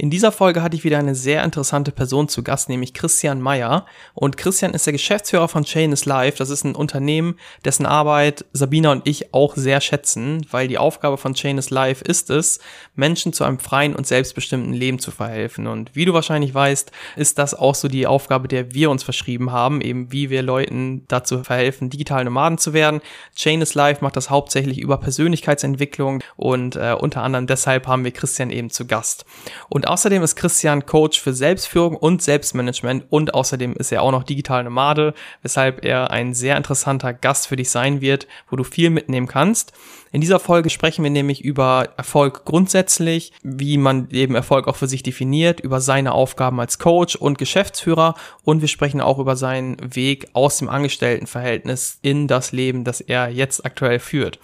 In dieser Folge hatte ich wieder eine sehr interessante Person zu Gast, nämlich Christian Meyer. Und Christian ist der Geschäftsführer von Chain is Life. Das ist ein Unternehmen, dessen Arbeit Sabina und ich auch sehr schätzen, weil die Aufgabe von Chain is Life ist es, Menschen zu einem freien und selbstbestimmten Leben zu verhelfen. Und wie du wahrscheinlich weißt, ist das auch so die Aufgabe, der wir uns verschrieben haben, eben wie wir Leuten dazu verhelfen, digital Nomaden zu werden. Chain is Life macht das hauptsächlich über Persönlichkeitsentwicklung und äh, unter anderem deshalb haben wir Christian eben zu Gast. Und außerdem ist Christian Coach für Selbstführung und Selbstmanagement und außerdem ist er auch noch digital Nomade, weshalb er ein sehr interessanter Gast für dich sein wird, wo du viel mitnehmen kannst. In dieser Folge sprechen wir nämlich über Erfolg grundsätzlich, wie man eben Erfolg auch für sich definiert, über seine Aufgaben als Coach und Geschäftsführer und wir sprechen auch über seinen Weg aus dem Angestelltenverhältnis in das Leben, das er jetzt aktuell führt.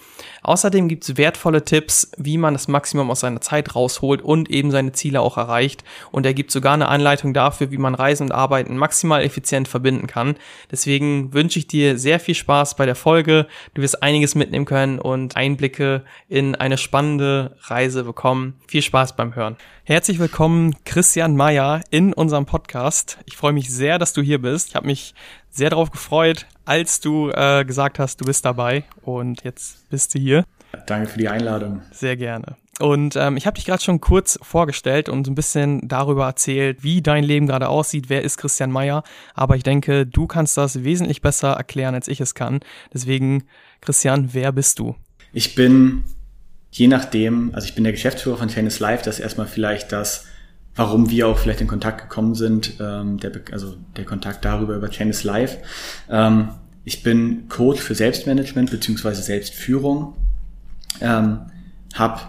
Außerdem gibt es wertvolle Tipps, wie man das Maximum aus seiner Zeit rausholt und eben seine Ziele auch erreicht. Und er gibt sogar eine Anleitung dafür, wie man Reisen und Arbeiten maximal effizient verbinden kann. Deswegen wünsche ich dir sehr viel Spaß bei der Folge. Du wirst einiges mitnehmen können und ein Einblicke in eine spannende Reise bekommen. Viel Spaß beim Hören. Herzlich willkommen, Christian Meyer, in unserem Podcast. Ich freue mich sehr, dass du hier bist. Ich habe mich sehr darauf gefreut, als du äh, gesagt hast, du bist dabei. Und jetzt bist du hier. Danke für die Einladung. Sehr gerne. Und ähm, ich habe dich gerade schon kurz vorgestellt und ein bisschen darüber erzählt, wie dein Leben gerade aussieht, wer ist Christian Meyer. Aber ich denke, du kannst das wesentlich besser erklären, als ich es kann. Deswegen, Christian, wer bist du? Ich bin je nachdem, also ich bin der Geschäftsführer von Tennis Live, das ist erstmal vielleicht das, warum wir auch vielleicht in Kontakt gekommen sind, ähm, der, also der Kontakt darüber über Tennis Live. Ähm, ich bin Coach für Selbstmanagement beziehungsweise Selbstführung, ähm, habe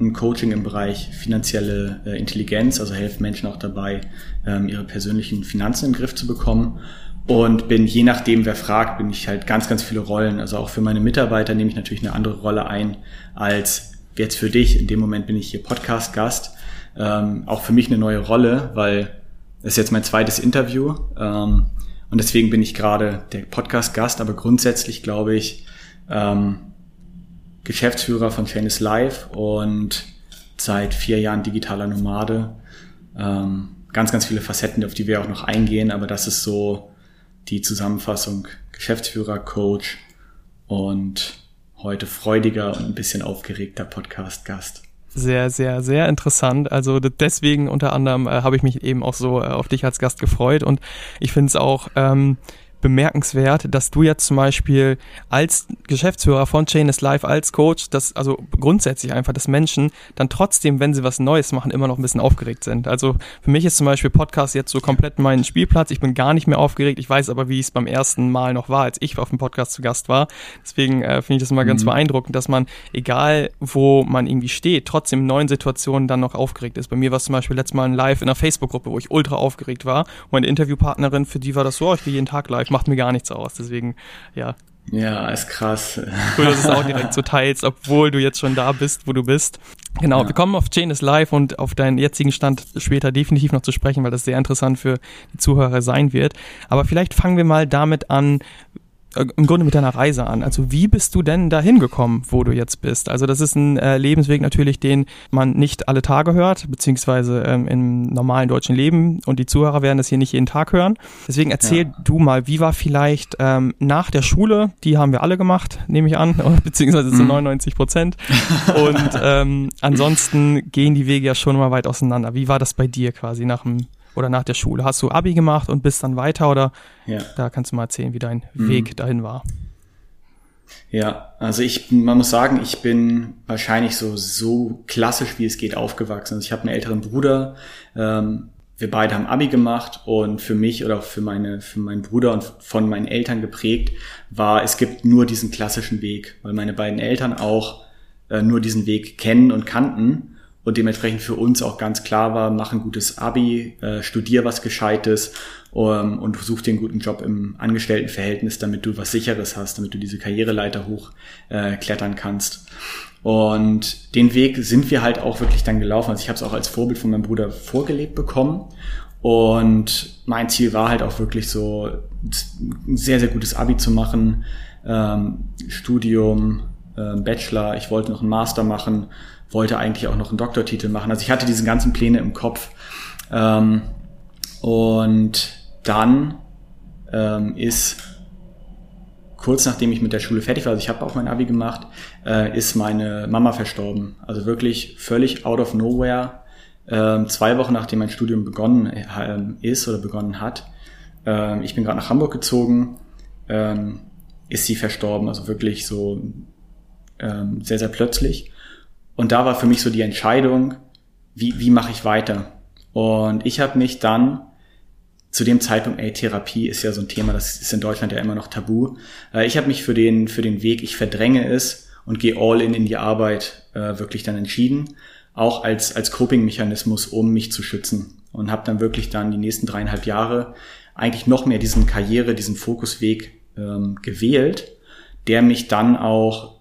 ein Coaching im Bereich finanzielle äh, Intelligenz, also helfe Menschen auch dabei, ähm, ihre persönlichen Finanzen in den Griff zu bekommen und bin je nachdem, wer fragt, bin ich halt ganz, ganz viele Rollen. Also auch für meine Mitarbeiter nehme ich natürlich eine andere Rolle ein als jetzt für dich. In dem Moment bin ich hier Podcast-Gast. Ähm, auch für mich eine neue Rolle, weil das ist jetzt mein zweites Interview. Ähm, und deswegen bin ich gerade der Podcast-Gast, aber grundsätzlich glaube ich ähm, Geschäftsführer von Chainless Live und seit vier Jahren digitaler Nomade. Ähm, ganz, ganz viele Facetten, auf die wir auch noch eingehen, aber das ist so die Zusammenfassung Geschäftsführer, Coach und heute freudiger und ein bisschen aufgeregter Podcast-Gast. Sehr, sehr, sehr interessant. Also deswegen unter anderem äh, habe ich mich eben auch so äh, auf dich als Gast gefreut und ich finde es auch ähm, bemerkenswert, dass du jetzt zum Beispiel als Geschäftsführer von Chain is Life, als Coach, dass also grundsätzlich einfach, dass Menschen dann trotzdem, wenn sie was Neues machen, immer noch ein bisschen aufgeregt sind. Also für mich ist zum Beispiel Podcast jetzt so komplett mein Spielplatz. Ich bin gar nicht mehr aufgeregt. Ich weiß aber, wie es beim ersten Mal noch war, als ich auf dem Podcast zu Gast war. Deswegen äh, finde ich das mal ganz mhm. beeindruckend, dass man, egal wo man irgendwie steht, trotzdem in neuen Situationen dann noch aufgeregt ist. Bei mir war es zum Beispiel letztes Mal ein Live in einer Facebook-Gruppe, wo ich ultra aufgeregt war. Und meine Interviewpartnerin, für die war das so, ich gehe jeden Tag live macht mir gar nichts aus. Deswegen, ja. Ja, ist krass. Cool, dass du es auch direkt so teilst, obwohl du jetzt schon da bist, wo du bist. Genau, ja. wir kommen auf Chain is Live und auf deinen jetzigen Stand später definitiv noch zu sprechen, weil das sehr interessant für die Zuhörer sein wird. Aber vielleicht fangen wir mal damit an, im Grunde mit deiner Reise an. Also wie bist du denn dahin gekommen, wo du jetzt bist? Also das ist ein äh, Lebensweg natürlich, den man nicht alle Tage hört, beziehungsweise ähm, im normalen deutschen Leben und die Zuhörer werden das hier nicht jeden Tag hören. Deswegen erzähl ja. du mal, wie war vielleicht ähm, nach der Schule, die haben wir alle gemacht, nehme ich an, beziehungsweise zu 99 mhm. Prozent. Und ähm, ansonsten gehen die Wege ja schon mal weit auseinander. Wie war das bei dir quasi nach dem oder nach der Schule? Hast du Abi gemacht und bist dann weiter oder ja. da kannst du mal erzählen, wie dein mhm. Weg dahin war? Ja, also ich, man muss sagen, ich bin wahrscheinlich so so klassisch wie es geht aufgewachsen. Also ich habe einen älteren Bruder. Ähm, wir beide haben Abi gemacht und für mich oder auch für meine für meinen Bruder und von meinen Eltern geprägt war, es gibt nur diesen klassischen Weg, weil meine beiden Eltern auch äh, nur diesen Weg kennen und kannten und dementsprechend für uns auch ganz klar war, mach ein gutes Abi, äh, studier was Gescheites um, und such dir einen guten Job im Angestelltenverhältnis, damit du was Sicheres hast, damit du diese Karriereleiter hochklettern äh, kannst. Und den Weg sind wir halt auch wirklich dann gelaufen. Also ich habe es auch als Vorbild von meinem Bruder vorgelebt bekommen. Und mein Ziel war halt auch wirklich so ein sehr, sehr gutes Abi zu machen, ähm, Studium, äh, Bachelor, ich wollte noch einen Master machen wollte eigentlich auch noch einen Doktortitel machen. Also ich hatte diese ganzen Pläne im Kopf. Ähm, und dann ähm, ist kurz nachdem ich mit der Schule fertig war, also ich habe auch mein Abi gemacht, äh, ist meine Mama verstorben. Also wirklich völlig out of nowhere. Ähm, zwei Wochen nachdem mein Studium begonnen äh, ist oder begonnen hat. Ähm, ich bin gerade nach Hamburg gezogen, ähm, ist sie verstorben. Also wirklich so ähm, sehr, sehr plötzlich. Und da war für mich so die Entscheidung, wie, wie mache ich weiter? Und ich habe mich dann zu dem Zeitpunkt, ey, Therapie ist ja so ein Thema, das ist in Deutschland ja immer noch tabu. Äh, ich habe mich für den, für den Weg, ich verdränge es und gehe all in in die Arbeit äh, wirklich dann entschieden, auch als, als Coping-Mechanismus, um mich zu schützen. Und habe dann wirklich dann die nächsten dreieinhalb Jahre eigentlich noch mehr diesen Karriere, diesen Fokusweg ähm, gewählt, der mich dann auch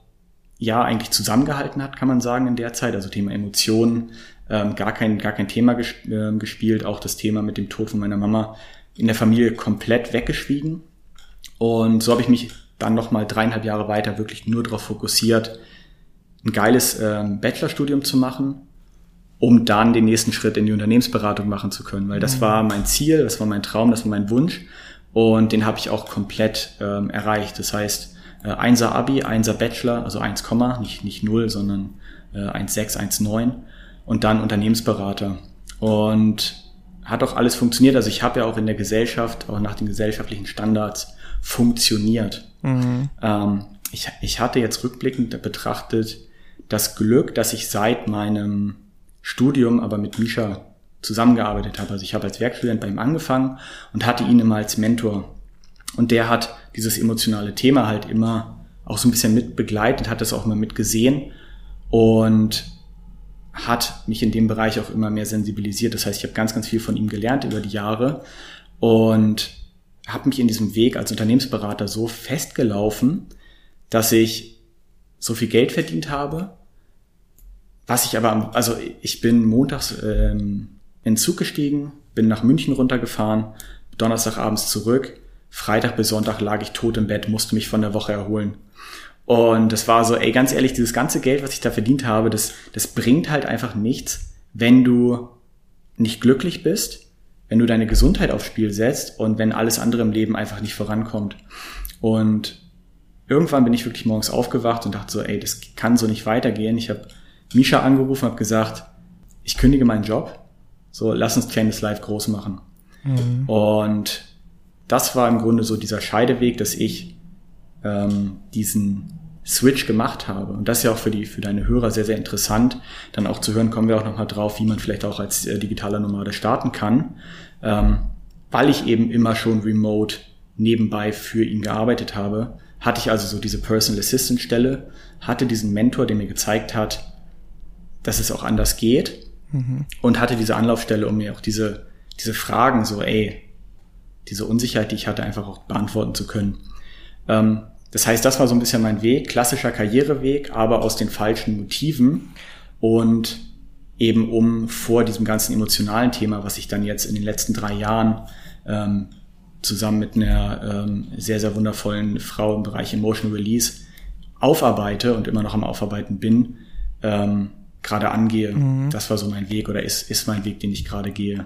ja eigentlich zusammengehalten hat, kann man sagen, in der Zeit. Also Thema Emotionen, ähm, gar kein, gar kein Thema ges äh, gespielt. Auch das Thema mit dem Tod von meiner Mama in der Familie komplett weggeschwiegen. Und so habe ich mich dann nochmal dreieinhalb Jahre weiter wirklich nur darauf fokussiert, ein geiles ähm, Bachelorstudium zu machen, um dann den nächsten Schritt in die Unternehmensberatung machen zu können. Weil das mhm. war mein Ziel, das war mein Traum, das war mein Wunsch. Und den habe ich auch komplett ähm, erreicht. Das heißt, äh, 1er Abi, 1er Bachelor, also 1, nicht, nicht 0, sondern äh, 1,6, 1,9 und dann Unternehmensberater. Und hat auch alles funktioniert. Also ich habe ja auch in der Gesellschaft, auch nach den gesellschaftlichen Standards funktioniert. Mhm. Ähm, ich, ich hatte jetzt rückblickend betrachtet das Glück, dass ich seit meinem Studium aber mit Misha zusammengearbeitet habe. Also ich habe als Werkstudent bei ihm angefangen und hatte ihn immer als Mentor. Und der hat dieses emotionale Thema halt immer auch so ein bisschen mit begleitet, hat das auch immer mit gesehen und hat mich in dem Bereich auch immer mehr sensibilisiert. Das heißt, ich habe ganz, ganz viel von ihm gelernt über die Jahre und habe mich in diesem Weg als Unternehmensberater so festgelaufen, dass ich so viel Geld verdient habe, was ich aber, also ich bin montags ähm, in Zug gestiegen, bin nach München runtergefahren, Donnerstagabends zurück, Freitag bis Sonntag lag ich tot im Bett, musste mich von der Woche erholen. Und das war so, ey, ganz ehrlich, dieses ganze Geld, was ich da verdient habe, das, das bringt halt einfach nichts, wenn du nicht glücklich bist, wenn du deine Gesundheit aufs Spiel setzt und wenn alles andere im Leben einfach nicht vorankommt. Und irgendwann bin ich wirklich morgens aufgewacht und dachte so, ey, das kann so nicht weitergehen. Ich habe Misha angerufen, habe gesagt, ich kündige meinen Job, so lass uns Chainless Life groß machen. Mhm. Und das war im Grunde so dieser Scheideweg, dass ich ähm, diesen Switch gemacht habe. Und das ist ja auch für die, für deine Hörer sehr, sehr interessant. Dann auch zu hören, kommen wir auch nochmal drauf, wie man vielleicht auch als äh, digitaler Nomade starten kann. Ähm, weil ich eben immer schon remote nebenbei für ihn gearbeitet habe, hatte ich also so diese Personal Assistant Stelle, hatte diesen Mentor, der mir gezeigt hat, dass es auch anders geht mhm. und hatte diese Anlaufstelle, um mir auch diese, diese Fragen so, ey, diese Unsicherheit, die ich hatte, einfach auch beantworten zu können. Ähm, das heißt, das war so ein bisschen mein Weg, klassischer Karriereweg, aber aus den falschen Motiven und eben um vor diesem ganzen emotionalen Thema, was ich dann jetzt in den letzten drei Jahren ähm, zusammen mit einer ähm, sehr, sehr wundervollen Frau im Bereich Emotional Release aufarbeite und immer noch am Aufarbeiten bin, ähm, gerade angehe. Mhm. Das war so mein Weg oder ist, ist mein Weg, den ich gerade gehe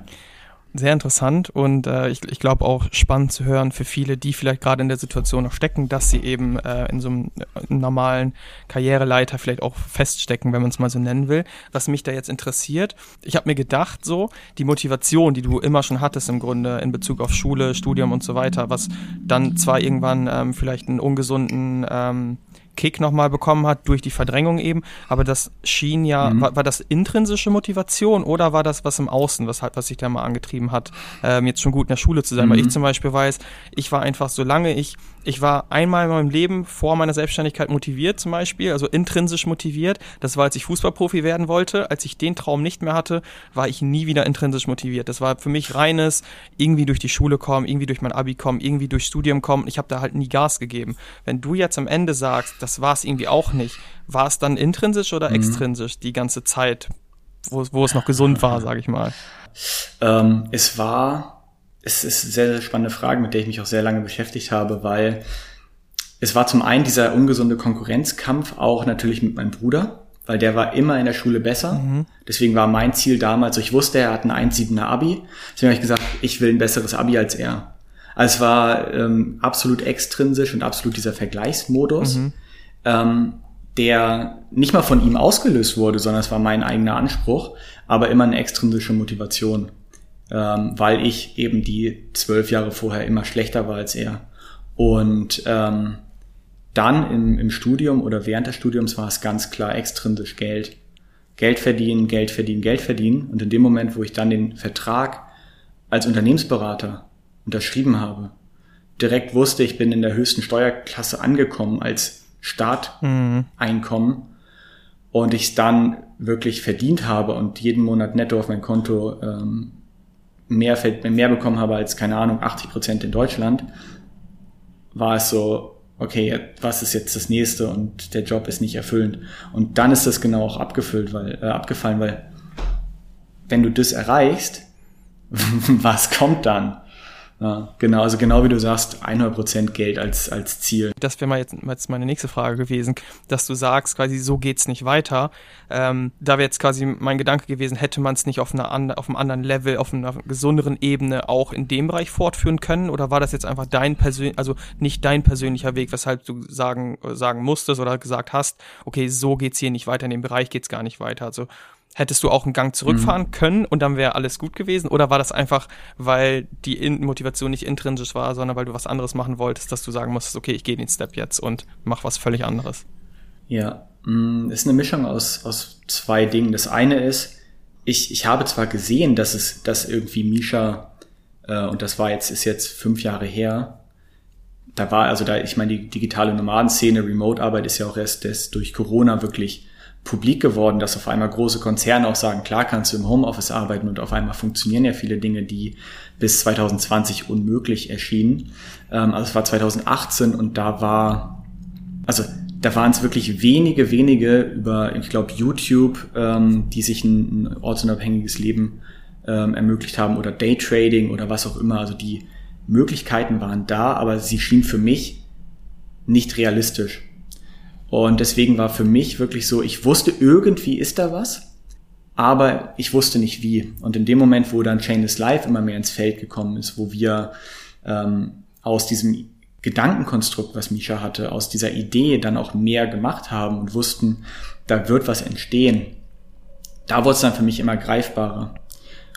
sehr interessant und äh, ich, ich glaube auch spannend zu hören für viele, die vielleicht gerade in der Situation noch stecken, dass sie eben äh, in so einem äh, normalen Karriereleiter vielleicht auch feststecken, wenn man es mal so nennen will. Was mich da jetzt interessiert, ich habe mir gedacht, so die Motivation, die du immer schon hattest im Grunde in Bezug auf Schule, Studium und so weiter, was dann zwar irgendwann ähm, vielleicht einen ungesunden ähm, Kick nochmal bekommen hat durch die Verdrängung eben. Aber das schien ja, mhm. war, war das intrinsische Motivation oder war das was im Außen, was, was sich da mal angetrieben hat, ähm, jetzt schon gut in der Schule zu sein? Mhm. Weil ich zum Beispiel weiß, ich war einfach, solange ich, ich war einmal in meinem Leben vor meiner Selbstständigkeit motiviert zum Beispiel, also intrinsisch motiviert. Das war, als ich Fußballprofi werden wollte. Als ich den Traum nicht mehr hatte, war ich nie wieder intrinsisch motiviert. Das war für mich reines, irgendwie durch die Schule kommen, irgendwie durch mein Abi kommen, irgendwie durch Studium kommen. Ich habe da halt nie Gas gegeben. Wenn du jetzt am Ende sagst, das war es irgendwie auch nicht, war es dann intrinsisch oder mhm. extrinsisch die ganze Zeit, wo, wo es noch gesund war, sage ich mal? Ähm, es war, es ist eine sehr, sehr spannende Frage, mit der ich mich auch sehr lange beschäftigt habe, weil es war zum einen dieser ungesunde Konkurrenzkampf auch natürlich mit meinem Bruder, weil der war immer in der Schule besser. Mhm. Deswegen war mein Ziel damals, ich wusste, er hat ein 1,7er Abi. Deswegen habe ich gesagt, ich will ein besseres Abi als er. Also es war ähm, absolut extrinsisch und absolut dieser Vergleichsmodus, mhm. Ähm, der nicht mal von ihm ausgelöst wurde, sondern es war mein eigener Anspruch, aber immer eine extrinsische Motivation, ähm, weil ich eben die zwölf Jahre vorher immer schlechter war als er. Und ähm, dann im, im Studium oder während des Studiums war es ganz klar extrinsisch Geld. Geld verdienen, Geld verdienen, Geld verdienen. Und in dem Moment, wo ich dann den Vertrag als Unternehmensberater unterschrieben habe, direkt wusste, ich bin in der höchsten Steuerklasse angekommen als Starteinkommen mhm. und ich es dann wirklich verdient habe und jeden Monat netto auf mein Konto ähm, mehr, mehr bekommen habe als, keine Ahnung, 80 Prozent in Deutschland, war es so, okay, was ist jetzt das nächste und der Job ist nicht erfüllend. Und dann ist das genau auch abgefüllt, weil, äh, abgefallen, weil wenn du das erreichst, was kommt dann? Ja, genau, also genau wie du sagst, 100% Geld als, als Ziel. Das wäre mal jetzt, jetzt meine nächste Frage gewesen, dass du sagst, quasi so geht's nicht weiter. Ähm, da wäre jetzt quasi mein Gedanke gewesen, hätte man es nicht auf, einer, auf einem anderen Level, auf einer gesunderen Ebene auch in dem Bereich fortführen können? Oder war das jetzt einfach dein persönlich, also nicht dein persönlicher Weg, weshalb du sagen, sagen musstest oder gesagt hast, okay, so geht's hier nicht weiter, in dem Bereich geht's gar nicht weiter. Also Hättest du auch einen Gang zurückfahren mhm. können und dann wäre alles gut gewesen? Oder war das einfach, weil die in Motivation nicht intrinsisch war, sondern weil du was anderes machen wolltest, dass du sagen musstest, okay, ich gehe den Step jetzt und mach was völlig anderes? Ja, mm, ist eine Mischung aus, aus zwei Dingen. Das eine ist, ich, ich habe zwar gesehen, dass es, dass irgendwie Misha, äh, und das war jetzt, ist jetzt fünf Jahre her, da war, also da, ich meine, die digitale Nomadenszene, Remote-Arbeit ist ja auch erst, erst durch Corona wirklich publik geworden, dass auf einmal große Konzerne auch sagen, klar kannst du im Homeoffice arbeiten und auf einmal funktionieren ja viele Dinge, die bis 2020 unmöglich erschienen. Ähm, also es war 2018 und da war, also da waren es wirklich wenige, wenige über, ich glaube, YouTube, ähm, die sich ein, ein ortsunabhängiges Leben ähm, ermöglicht haben oder Daytrading oder was auch immer. Also die Möglichkeiten waren da, aber sie schienen für mich nicht realistisch. Und deswegen war für mich wirklich so, ich wusste, irgendwie ist da was, aber ich wusste nicht wie. Und in dem Moment, wo dann Chainless Life immer mehr ins Feld gekommen ist, wo wir ähm, aus diesem Gedankenkonstrukt, was Misha hatte, aus dieser Idee dann auch mehr gemacht haben und wussten, da wird was entstehen, da wurde es dann für mich immer greifbarer.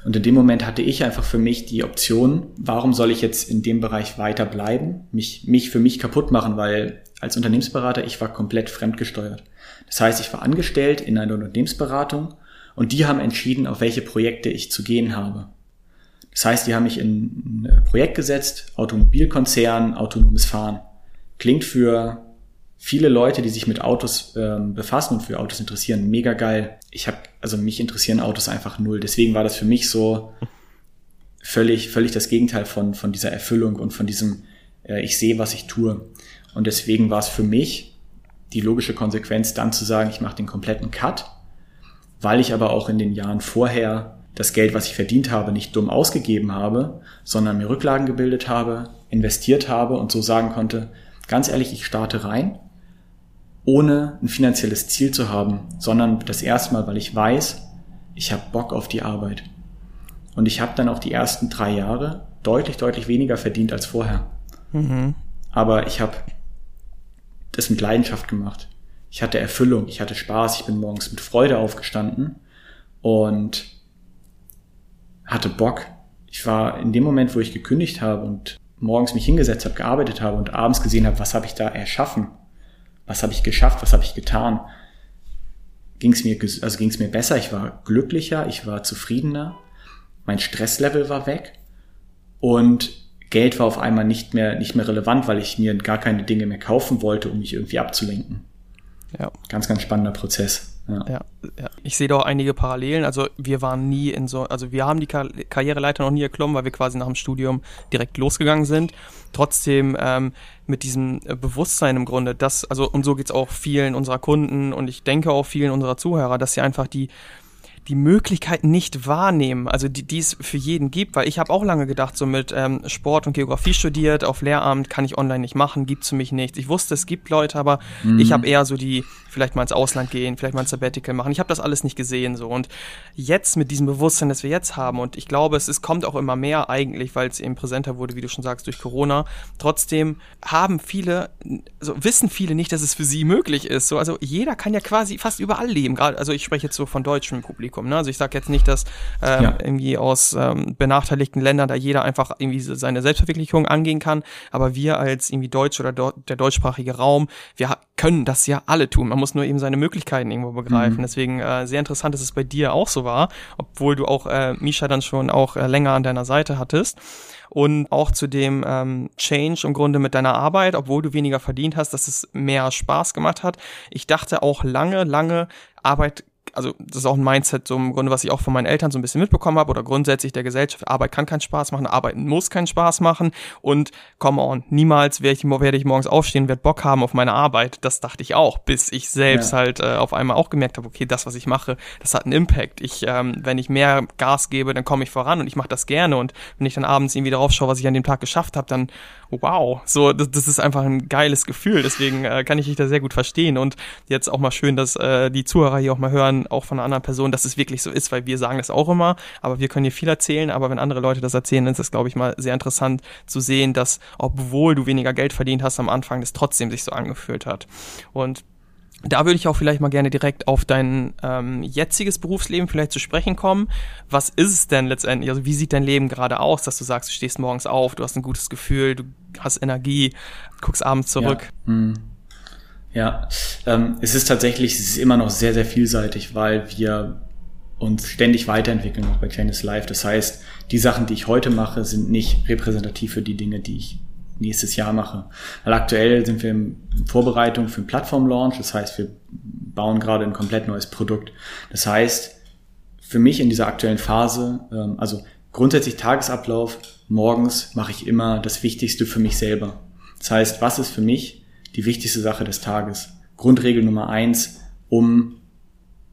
Und in dem Moment hatte ich einfach für mich die Option, warum soll ich jetzt in dem Bereich weiter bleiben, mich, mich für mich kaputt machen, weil als Unternehmensberater, ich war komplett fremdgesteuert. Das heißt, ich war angestellt in einer Unternehmensberatung und die haben entschieden, auf welche Projekte ich zu gehen habe. Das heißt, die haben mich in ein Projekt gesetzt, Automobilkonzern, autonomes Fahren. Klingt für viele Leute, die sich mit Autos ähm, befassen und für Autos interessieren, mega geil. Ich habe, also mich interessieren Autos einfach null. Deswegen war das für mich so völlig, völlig das Gegenteil von, von dieser Erfüllung und von diesem, äh, ich sehe, was ich tue. Und deswegen war es für mich die logische Konsequenz, dann zu sagen, ich mache den kompletten Cut, weil ich aber auch in den Jahren vorher das Geld, was ich verdient habe, nicht dumm ausgegeben habe, sondern mir Rücklagen gebildet habe, investiert habe und so sagen konnte, ganz ehrlich, ich starte rein, ohne ein finanzielles Ziel zu haben, sondern das erste Mal, weil ich weiß, ich habe Bock auf die Arbeit. Und ich habe dann auch die ersten drei Jahre deutlich, deutlich weniger verdient als vorher. Mhm. Aber ich habe das mit Leidenschaft gemacht. Ich hatte Erfüllung, ich hatte Spaß, ich bin morgens mit Freude aufgestanden und hatte Bock. Ich war in dem Moment, wo ich gekündigt habe und morgens mich hingesetzt habe, gearbeitet habe und abends gesehen habe, was habe ich da erschaffen, was habe ich geschafft, was habe ich getan, ging es mir, also ging es mir besser, ich war glücklicher, ich war zufriedener, mein Stresslevel war weg. Und Geld war auf einmal nicht mehr, nicht mehr relevant, weil ich mir gar keine Dinge mehr kaufen wollte, um mich irgendwie abzulenken. Ja. Ganz, ganz spannender Prozess. Ja. ja. Ja, Ich sehe da auch einige Parallelen. Also wir waren nie in so, also wir haben die Kar Karriereleiter noch nie erklommen, weil wir quasi nach dem Studium direkt losgegangen sind. Trotzdem ähm, mit diesem Bewusstsein im Grunde, dass, also und so geht's auch vielen unserer Kunden und ich denke auch vielen unserer Zuhörer, dass sie einfach die die Möglichkeit nicht wahrnehmen, also die, die es für jeden gibt, weil ich habe auch lange gedacht, so mit ähm, Sport und Geografie studiert, auf Lehramt kann ich online nicht machen, gibt's für mich nichts. Ich wusste, es gibt Leute, aber mhm. ich habe eher so die, vielleicht mal ins Ausland gehen, vielleicht mal ein Sabbatical machen. Ich habe das alles nicht gesehen so und jetzt mit diesem Bewusstsein, das wir jetzt haben und ich glaube, es, es kommt auch immer mehr eigentlich, weil es eben präsenter wurde, wie du schon sagst, durch Corona. Trotzdem haben viele, also wissen viele nicht, dass es für sie möglich ist. So, also jeder kann ja quasi fast überall leben. Gerade, also ich spreche jetzt so von deutschem Publikum. Ne? Also ich sage jetzt nicht, dass ähm, ja. irgendwie aus ähm, benachteiligten Ländern da jeder einfach irgendwie seine Selbstverwirklichung angehen kann, aber wir als irgendwie Deutsch oder der deutschsprachige Raum, wir können das ja alle tun. Man muss nur eben seine Möglichkeiten irgendwo begreifen. Mhm. Deswegen äh, sehr interessant, dass es bei dir auch so war, obwohl du auch äh, Misha dann schon auch äh, länger an deiner Seite hattest und auch zu dem ähm, Change im Grunde mit deiner Arbeit, obwohl du weniger verdient hast, dass es mehr Spaß gemacht hat. Ich dachte auch lange, lange, Arbeit also das ist auch ein Mindset, so im Grunde, was ich auch von meinen Eltern so ein bisschen mitbekommen habe oder grundsätzlich der Gesellschaft. Arbeit kann keinen Spaß machen, Arbeiten muss keinen Spaß machen und come on, niemals werde ich, werde ich morgens aufstehen, werde Bock haben auf meine Arbeit. Das dachte ich auch, bis ich selbst ja. halt äh, auf einmal auch gemerkt habe, okay, das, was ich mache, das hat einen Impact. Ich, ähm, wenn ich mehr Gas gebe, dann komme ich voran und ich mache das gerne und wenn ich dann abends irgendwie darauf schaue, was ich an dem Tag geschafft habe, dann wow, so das, das ist einfach ein geiles Gefühl. Deswegen äh, kann ich dich da sehr gut verstehen und jetzt auch mal schön, dass äh, die Zuhörer hier auch mal hören, auch von einer anderen Person, dass es wirklich so ist, weil wir sagen das auch immer, aber wir können hier viel erzählen, aber wenn andere Leute das erzählen, ist es glaube ich mal sehr interessant zu sehen, dass obwohl du weniger Geld verdient hast am Anfang, das trotzdem sich so angefühlt hat. Und da würde ich auch vielleicht mal gerne direkt auf dein ähm, jetziges Berufsleben vielleicht zu sprechen kommen. Was ist es denn letztendlich? Also wie sieht dein Leben gerade aus, dass du sagst, du stehst morgens auf, du hast ein gutes Gefühl, du hast Energie, guckst abends zurück? Ja, hm. Ja. Ähm, es ist tatsächlich, es ist immer noch sehr, sehr vielseitig, weil wir uns ständig weiterentwickeln auch bei Chainless Life. Das heißt, die Sachen, die ich heute mache, sind nicht repräsentativ für die Dinge, die ich nächstes Jahr mache. Weil aktuell sind wir in Vorbereitung für einen Plattform-Launch. Das heißt, wir bauen gerade ein komplett neues Produkt. Das heißt, für mich in dieser aktuellen Phase, ähm, also grundsätzlich Tagesablauf, morgens mache ich immer das Wichtigste für mich selber. Das heißt, was ist für mich die wichtigste Sache des Tages? Grundregel Nummer eins, um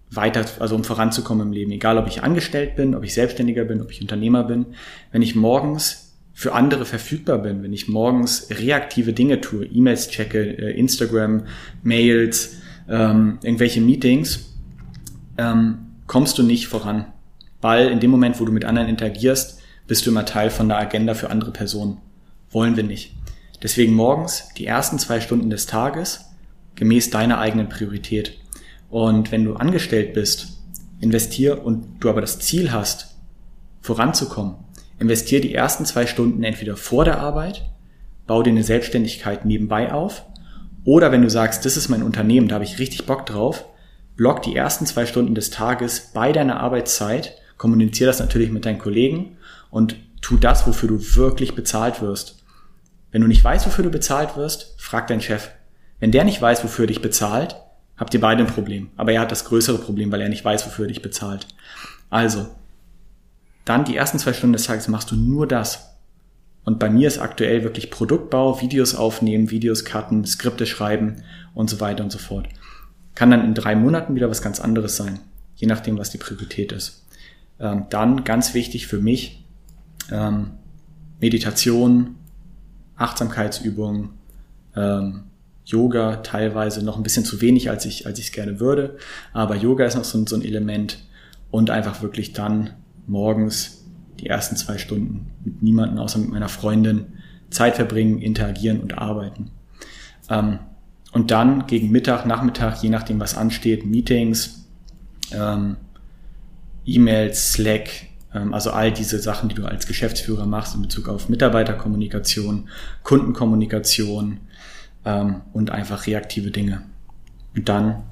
weiter, also um voranzukommen im Leben. Egal, ob ich angestellt bin, ob ich Selbstständiger bin, ob ich Unternehmer bin. Wenn ich morgens für andere verfügbar bin, wenn ich morgens reaktive Dinge tue, E-Mails checke, äh, Instagram, Mails, ähm, irgendwelche Meetings, ähm, kommst du nicht voran. Weil in dem Moment, wo du mit anderen interagierst, bist du immer Teil von der Agenda für andere Personen. Wollen wir nicht. Deswegen morgens die ersten zwei Stunden des Tages gemäß deiner eigenen Priorität. Und wenn du angestellt bist, investier und du aber das Ziel hast, voranzukommen, investier die ersten zwei Stunden entweder vor der Arbeit, bau dir eine Selbstständigkeit nebenbei auf, oder wenn du sagst, das ist mein Unternehmen, da habe ich richtig Bock drauf, block die ersten zwei Stunden des Tages bei deiner Arbeitszeit, kommunizier das natürlich mit deinen Kollegen und tu das, wofür du wirklich bezahlt wirst. Wenn du nicht weißt, wofür du bezahlt wirst, frag deinen Chef. Wenn der nicht weiß, wofür er dich bezahlt, habt ihr beide ein Problem. Aber er hat das größere Problem, weil er nicht weiß, wofür er dich bezahlt. Also, dann die ersten zwei Stunden des Tages machst du nur das. Und bei mir ist aktuell wirklich Produktbau, Videos aufnehmen, Videos cutten, Skripte schreiben und so weiter und so fort. Kann dann in drei Monaten wieder was ganz anderes sein, je nachdem, was die Priorität ist. Ähm, dann ganz wichtig für mich, ähm, Meditation, Achtsamkeitsübungen, ähm, Yoga teilweise noch ein bisschen zu wenig, als ich als ich es gerne würde, aber Yoga ist noch so, so ein Element und einfach wirklich dann morgens die ersten zwei Stunden mit niemandem außer mit meiner Freundin Zeit verbringen, interagieren und arbeiten. Ähm, und dann gegen Mittag, Nachmittag, je nachdem was ansteht, Meetings, ähm, E-Mails, Slack, also all diese Sachen, die du als Geschäftsführer machst in Bezug auf Mitarbeiterkommunikation, Kundenkommunikation ähm, und einfach reaktive Dinge. und dann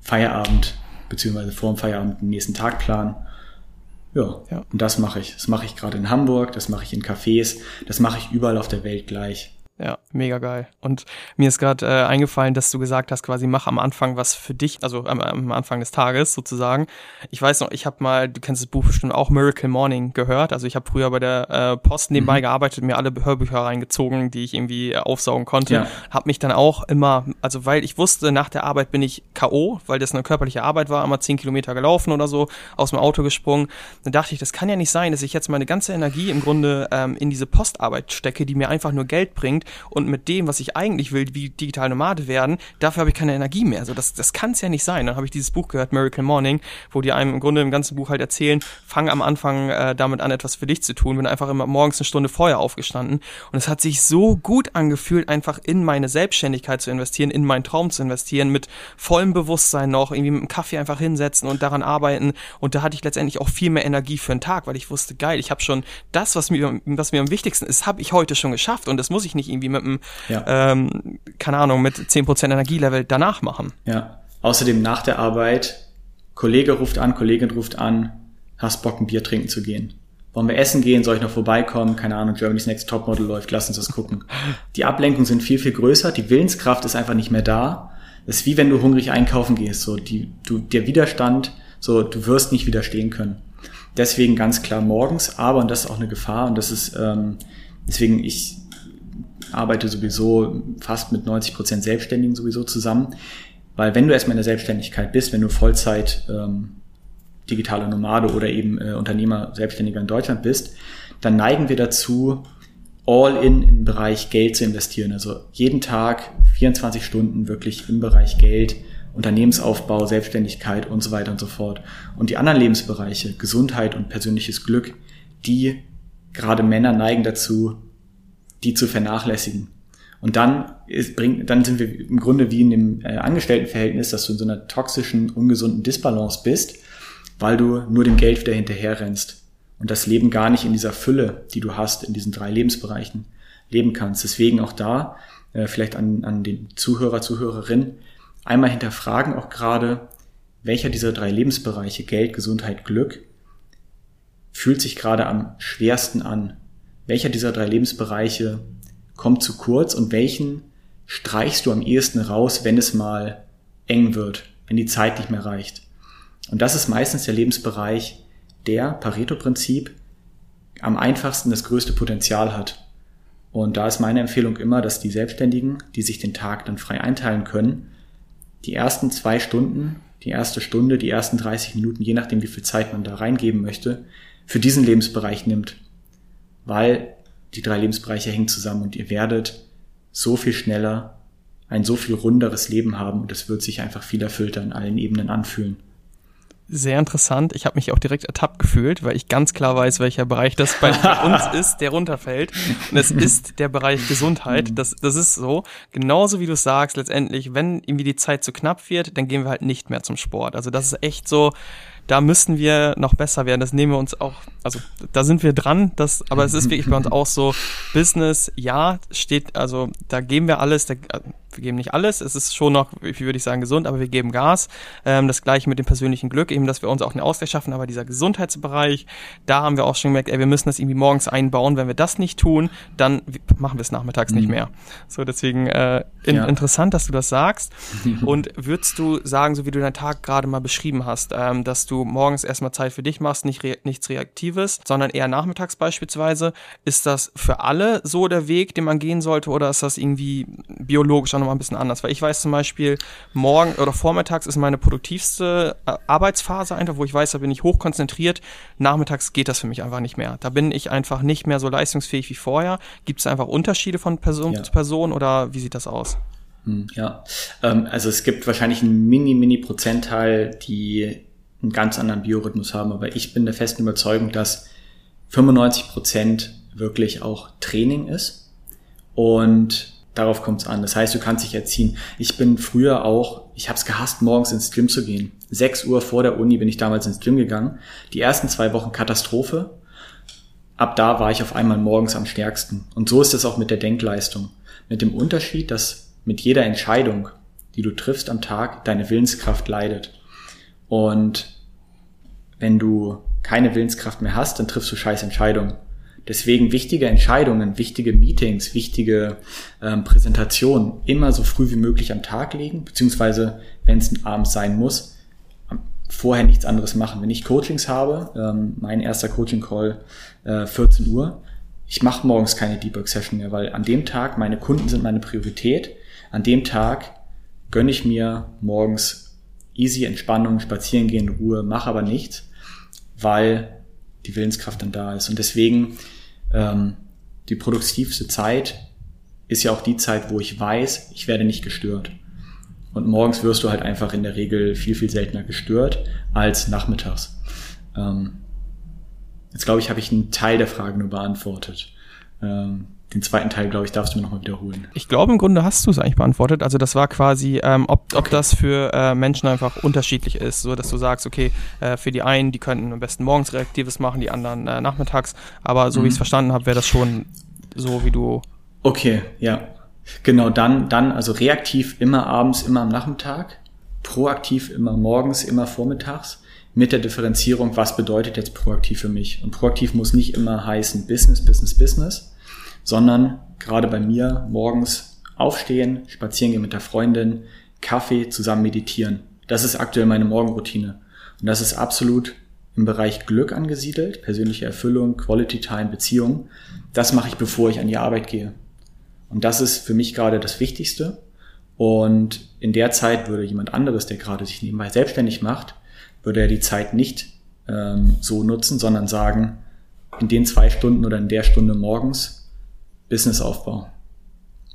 Feierabend beziehungsweise vor dem Feierabend den nächsten Tag planen. Ja, ja. und das mache ich. Das mache ich gerade in Hamburg, das mache ich in Cafés, das mache ich überall auf der Welt gleich. Ja, mega geil. Und mir ist gerade äh, eingefallen, dass du gesagt hast, quasi mach am Anfang was für dich, also am, am Anfang des Tages sozusagen. Ich weiß noch, ich habe mal, du kennst das Buch bestimmt auch Miracle Morning gehört. Also ich habe früher bei der äh, Post nebenbei mhm. gearbeitet, mir alle Hörbücher reingezogen, die ich irgendwie aufsaugen konnte. Ja. Hab mich dann auch immer, also weil ich wusste, nach der Arbeit bin ich K.O., weil das eine körperliche Arbeit war, einmal zehn Kilometer gelaufen oder so, aus dem Auto gesprungen. Dann dachte ich, das kann ja nicht sein, dass ich jetzt meine ganze Energie im Grunde ähm, in diese Postarbeit stecke, die mir einfach nur Geld bringt und mit dem, was ich eigentlich will, wie digital Nomade werden, dafür habe ich keine Energie mehr. Also das, das kann es ja nicht sein. Dann habe ich dieses Buch gehört, Miracle Morning, wo die einem im Grunde im ganzen Buch halt erzählen, fang am Anfang äh, damit an, etwas für dich zu tun. Bin einfach immer morgens eine Stunde vorher aufgestanden und es hat sich so gut angefühlt, einfach in meine Selbstständigkeit zu investieren, in meinen Traum zu investieren, mit vollem Bewusstsein noch, irgendwie mit einem Kaffee einfach hinsetzen und daran arbeiten. Und da hatte ich letztendlich auch viel mehr Energie für den Tag, weil ich wusste, geil, ich habe schon das, was mir, was mir am wichtigsten ist, habe ich heute schon geschafft und das muss ich nicht irgendwie mit einem ja. ähm, keine Ahnung, mit 10% Energielevel danach machen. Ja. Außerdem nach der Arbeit, Kollege ruft an, Kollegin ruft an, hast Bock, ein Bier trinken zu gehen. Wollen wir essen gehen? Soll ich noch vorbeikommen? Keine Ahnung, Germany's Next Topmodel läuft, lass uns das gucken. Die Ablenkungen sind viel, viel größer, die Willenskraft ist einfach nicht mehr da. Das ist wie wenn du hungrig einkaufen gehst, so die, du, der Widerstand, so du wirst nicht widerstehen können. Deswegen ganz klar morgens, aber, und das ist auch eine Gefahr, und das ist, ähm, deswegen, ich arbeite sowieso fast mit 90 Prozent Selbstständigen sowieso zusammen. Weil wenn du erstmal in der Selbstständigkeit bist, wenn du Vollzeit ähm, digitale Nomade oder eben äh, Unternehmer, Selbstständiger in Deutschland bist, dann neigen wir dazu, all in im Bereich Geld zu investieren. Also jeden Tag 24 Stunden wirklich im Bereich Geld, Unternehmensaufbau, Selbstständigkeit und so weiter und so fort. Und die anderen Lebensbereiche, Gesundheit und persönliches Glück, die gerade Männer neigen dazu, die zu vernachlässigen. Und dann ist, bringt, dann sind wir im Grunde wie in dem äh, Angestelltenverhältnis, dass du in so einer toxischen, ungesunden Disbalance bist, weil du nur dem Geld wieder hinterher rennst und das Leben gar nicht in dieser Fülle, die du hast, in diesen drei Lebensbereichen leben kannst. Deswegen auch da, äh, vielleicht an, an den Zuhörer, Zuhörerin, einmal hinterfragen auch gerade, welcher dieser drei Lebensbereiche, Geld, Gesundheit, Glück, fühlt sich gerade am schwersten an welcher dieser drei Lebensbereiche kommt zu kurz und welchen streichst du am ehesten raus, wenn es mal eng wird, wenn die Zeit nicht mehr reicht. Und das ist meistens der Lebensbereich, der Pareto-Prinzip am einfachsten das größte Potenzial hat. Und da ist meine Empfehlung immer, dass die Selbstständigen, die sich den Tag dann frei einteilen können, die ersten zwei Stunden, die erste Stunde, die ersten 30 Minuten, je nachdem wie viel Zeit man da reingeben möchte, für diesen Lebensbereich nimmt weil die drei Lebensbereiche hängen zusammen und ihr werdet so viel schneller ein so viel runderes Leben haben und es wird sich einfach viel erfüllter in allen Ebenen anfühlen. Sehr interessant. Ich habe mich auch direkt ertappt gefühlt, weil ich ganz klar weiß, welcher Bereich das bei uns ist, der runterfällt. Und es ist der Bereich Gesundheit. Das, das ist so. Genauso wie du sagst, letztendlich, wenn irgendwie die Zeit zu knapp wird, dann gehen wir halt nicht mehr zum Sport. Also das ist echt so, da müssen wir noch besser werden. Das nehmen wir uns auch, also da sind wir dran, das, aber es ist wirklich bei uns auch so, Business, ja, steht, also da geben wir alles, da, wir geben nicht alles, es ist schon noch, wie würde ich sagen, gesund, aber wir geben Gas. Ähm, das gleiche mit dem persönlichen Glück, eben, dass wir uns auch einen Ausgleich schaffen, aber dieser Gesundheitsbereich, da haben wir auch schon gemerkt, ey, wir müssen das irgendwie morgens einbauen. Wenn wir das nicht tun, dann machen wir es nachmittags mhm. nicht mehr. So, deswegen äh, in, ja. interessant, dass du das sagst. Und würdest du sagen, so wie du deinen Tag gerade mal beschrieben hast, ähm, dass du morgens erstmal Zeit für dich machst, nicht re nichts Reaktives, sondern eher nachmittags beispielsweise, ist das für alle so der Weg, den man gehen sollte, oder ist das irgendwie biologisch nochmal ein bisschen anders, weil ich weiß zum Beispiel, morgen oder vormittags ist meine produktivste äh, Arbeitsphase einfach, wo ich weiß, da bin ich hochkonzentriert. Nachmittags geht das für mich einfach nicht mehr. Da bin ich einfach nicht mehr so leistungsfähig wie vorher. Gibt es einfach Unterschiede von Person ja. zu Person oder wie sieht das aus? Hm, ja, ähm, also es gibt wahrscheinlich einen mini, mini Prozentteil, die einen ganz anderen Biorhythmus haben, aber ich bin der festen Überzeugung, dass 95 Prozent wirklich auch Training ist und Darauf kommt es an. Das heißt, du kannst dich erziehen. Ich bin früher auch, ich habe es gehasst, morgens ins Gym zu gehen. Sechs Uhr vor der Uni bin ich damals ins Gym gegangen. Die ersten zwei Wochen Katastrophe. Ab da war ich auf einmal morgens am stärksten. Und so ist es auch mit der Denkleistung. Mit dem Unterschied, dass mit jeder Entscheidung, die du triffst am Tag, deine Willenskraft leidet. Und wenn du keine Willenskraft mehr hast, dann triffst du scheiß Entscheidungen. Deswegen wichtige Entscheidungen, wichtige Meetings, wichtige ähm, Präsentationen immer so früh wie möglich am Tag legen, beziehungsweise, wenn es abends sein muss, vorher nichts anderes machen. Wenn ich Coachings habe, ähm, mein erster Coaching-Call äh, 14 Uhr, ich mache morgens keine Deep Work Session mehr, weil an dem Tag meine Kunden sind meine Priorität. An dem Tag gönne ich mir morgens easy Entspannung, spazieren gehen, Ruhe, mache aber nichts, weil die Willenskraft dann da ist. Und deswegen ähm, die produktivste Zeit ist ja auch die Zeit, wo ich weiß, ich werde nicht gestört. Und morgens wirst du halt einfach in der Regel viel, viel seltener gestört als nachmittags. Ähm, jetzt glaube ich, habe ich einen Teil der Frage nur beantwortet. Ähm, den zweiten Teil, glaube ich, darfst du mir nochmal wiederholen. Ich glaube, im Grunde hast du es eigentlich beantwortet. Also das war quasi, ähm, ob, ob okay. das für äh, Menschen einfach unterschiedlich ist, so dass du sagst, okay, äh, für die einen, die könnten am besten morgens Reaktives machen, die anderen äh, nachmittags. Aber so mhm. wie ich es verstanden habe, wäre das schon so, wie du. Okay, ja. Genau, dann, dann, also reaktiv immer abends, immer am Nachmittag, proaktiv immer morgens, immer vormittags, mit der Differenzierung, was bedeutet jetzt proaktiv für mich. Und proaktiv muss nicht immer heißen Business, Business, Business, sondern gerade bei mir morgens aufstehen, spazieren gehen mit der Freundin, Kaffee, zusammen meditieren. Das ist aktuell meine Morgenroutine. Und das ist absolut im Bereich Glück angesiedelt, persönliche Erfüllung, Quality Time, Beziehung. Das mache ich, bevor ich an die Arbeit gehe. Und das ist für mich gerade das Wichtigste. Und in der Zeit würde jemand anderes, der gerade sich nebenbei selbstständig macht, würde er die Zeit nicht ähm, so nutzen, sondern sagen, in den zwei Stunden oder in der Stunde morgens Businessaufbau.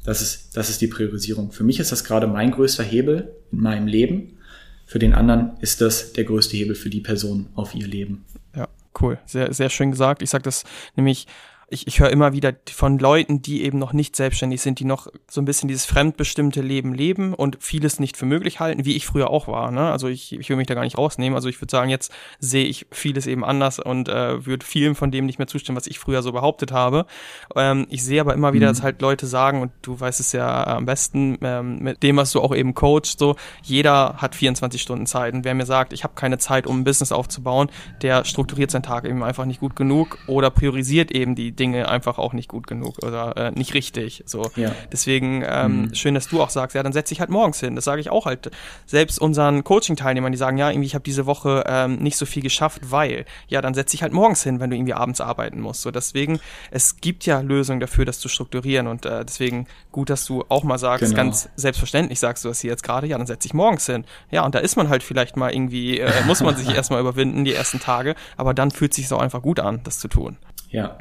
Das ist, das ist die Priorisierung. Für mich ist das gerade mein größter Hebel in meinem Leben. Für den anderen ist das der größte Hebel für die Person auf ihr Leben. Ja, cool. Sehr, sehr schön gesagt. Ich sage das nämlich ich, ich höre immer wieder von Leuten, die eben noch nicht selbstständig sind, die noch so ein bisschen dieses fremdbestimmte Leben leben und vieles nicht für möglich halten, wie ich früher auch war. Ne? Also ich, ich will mich da gar nicht rausnehmen. Also ich würde sagen, jetzt sehe ich vieles eben anders und äh, würde vielem von dem nicht mehr zustimmen, was ich früher so behauptet habe. Ähm, ich sehe aber immer wieder, mhm. dass halt Leute sagen, und du weißt es ja am besten, ähm, mit dem, was du auch eben coachst, so, jeder hat 24 Stunden Zeit. Und wer mir sagt, ich habe keine Zeit, um ein Business aufzubauen, der strukturiert seinen Tag eben einfach nicht gut genug oder priorisiert eben die Dinge einfach auch nicht gut genug oder äh, nicht richtig. So. Ja. Deswegen ähm, mhm. schön, dass du auch sagst, ja, dann setze ich halt morgens hin. Das sage ich auch halt selbst unseren Coaching-Teilnehmern, die sagen, ja, irgendwie ich habe diese Woche ähm, nicht so viel geschafft, weil ja, dann setze ich halt morgens hin, wenn du irgendwie abends arbeiten musst. So deswegen, es gibt ja Lösungen dafür, das zu strukturieren und äh, deswegen gut, dass du auch mal sagst, genau. ganz selbstverständlich sagst du das hier jetzt gerade, ja, dann setze ich morgens hin. Ja, und da ist man halt vielleicht mal irgendwie, äh, muss man sich erstmal überwinden die ersten Tage, aber dann fühlt sich auch einfach gut an, das zu tun. Ja.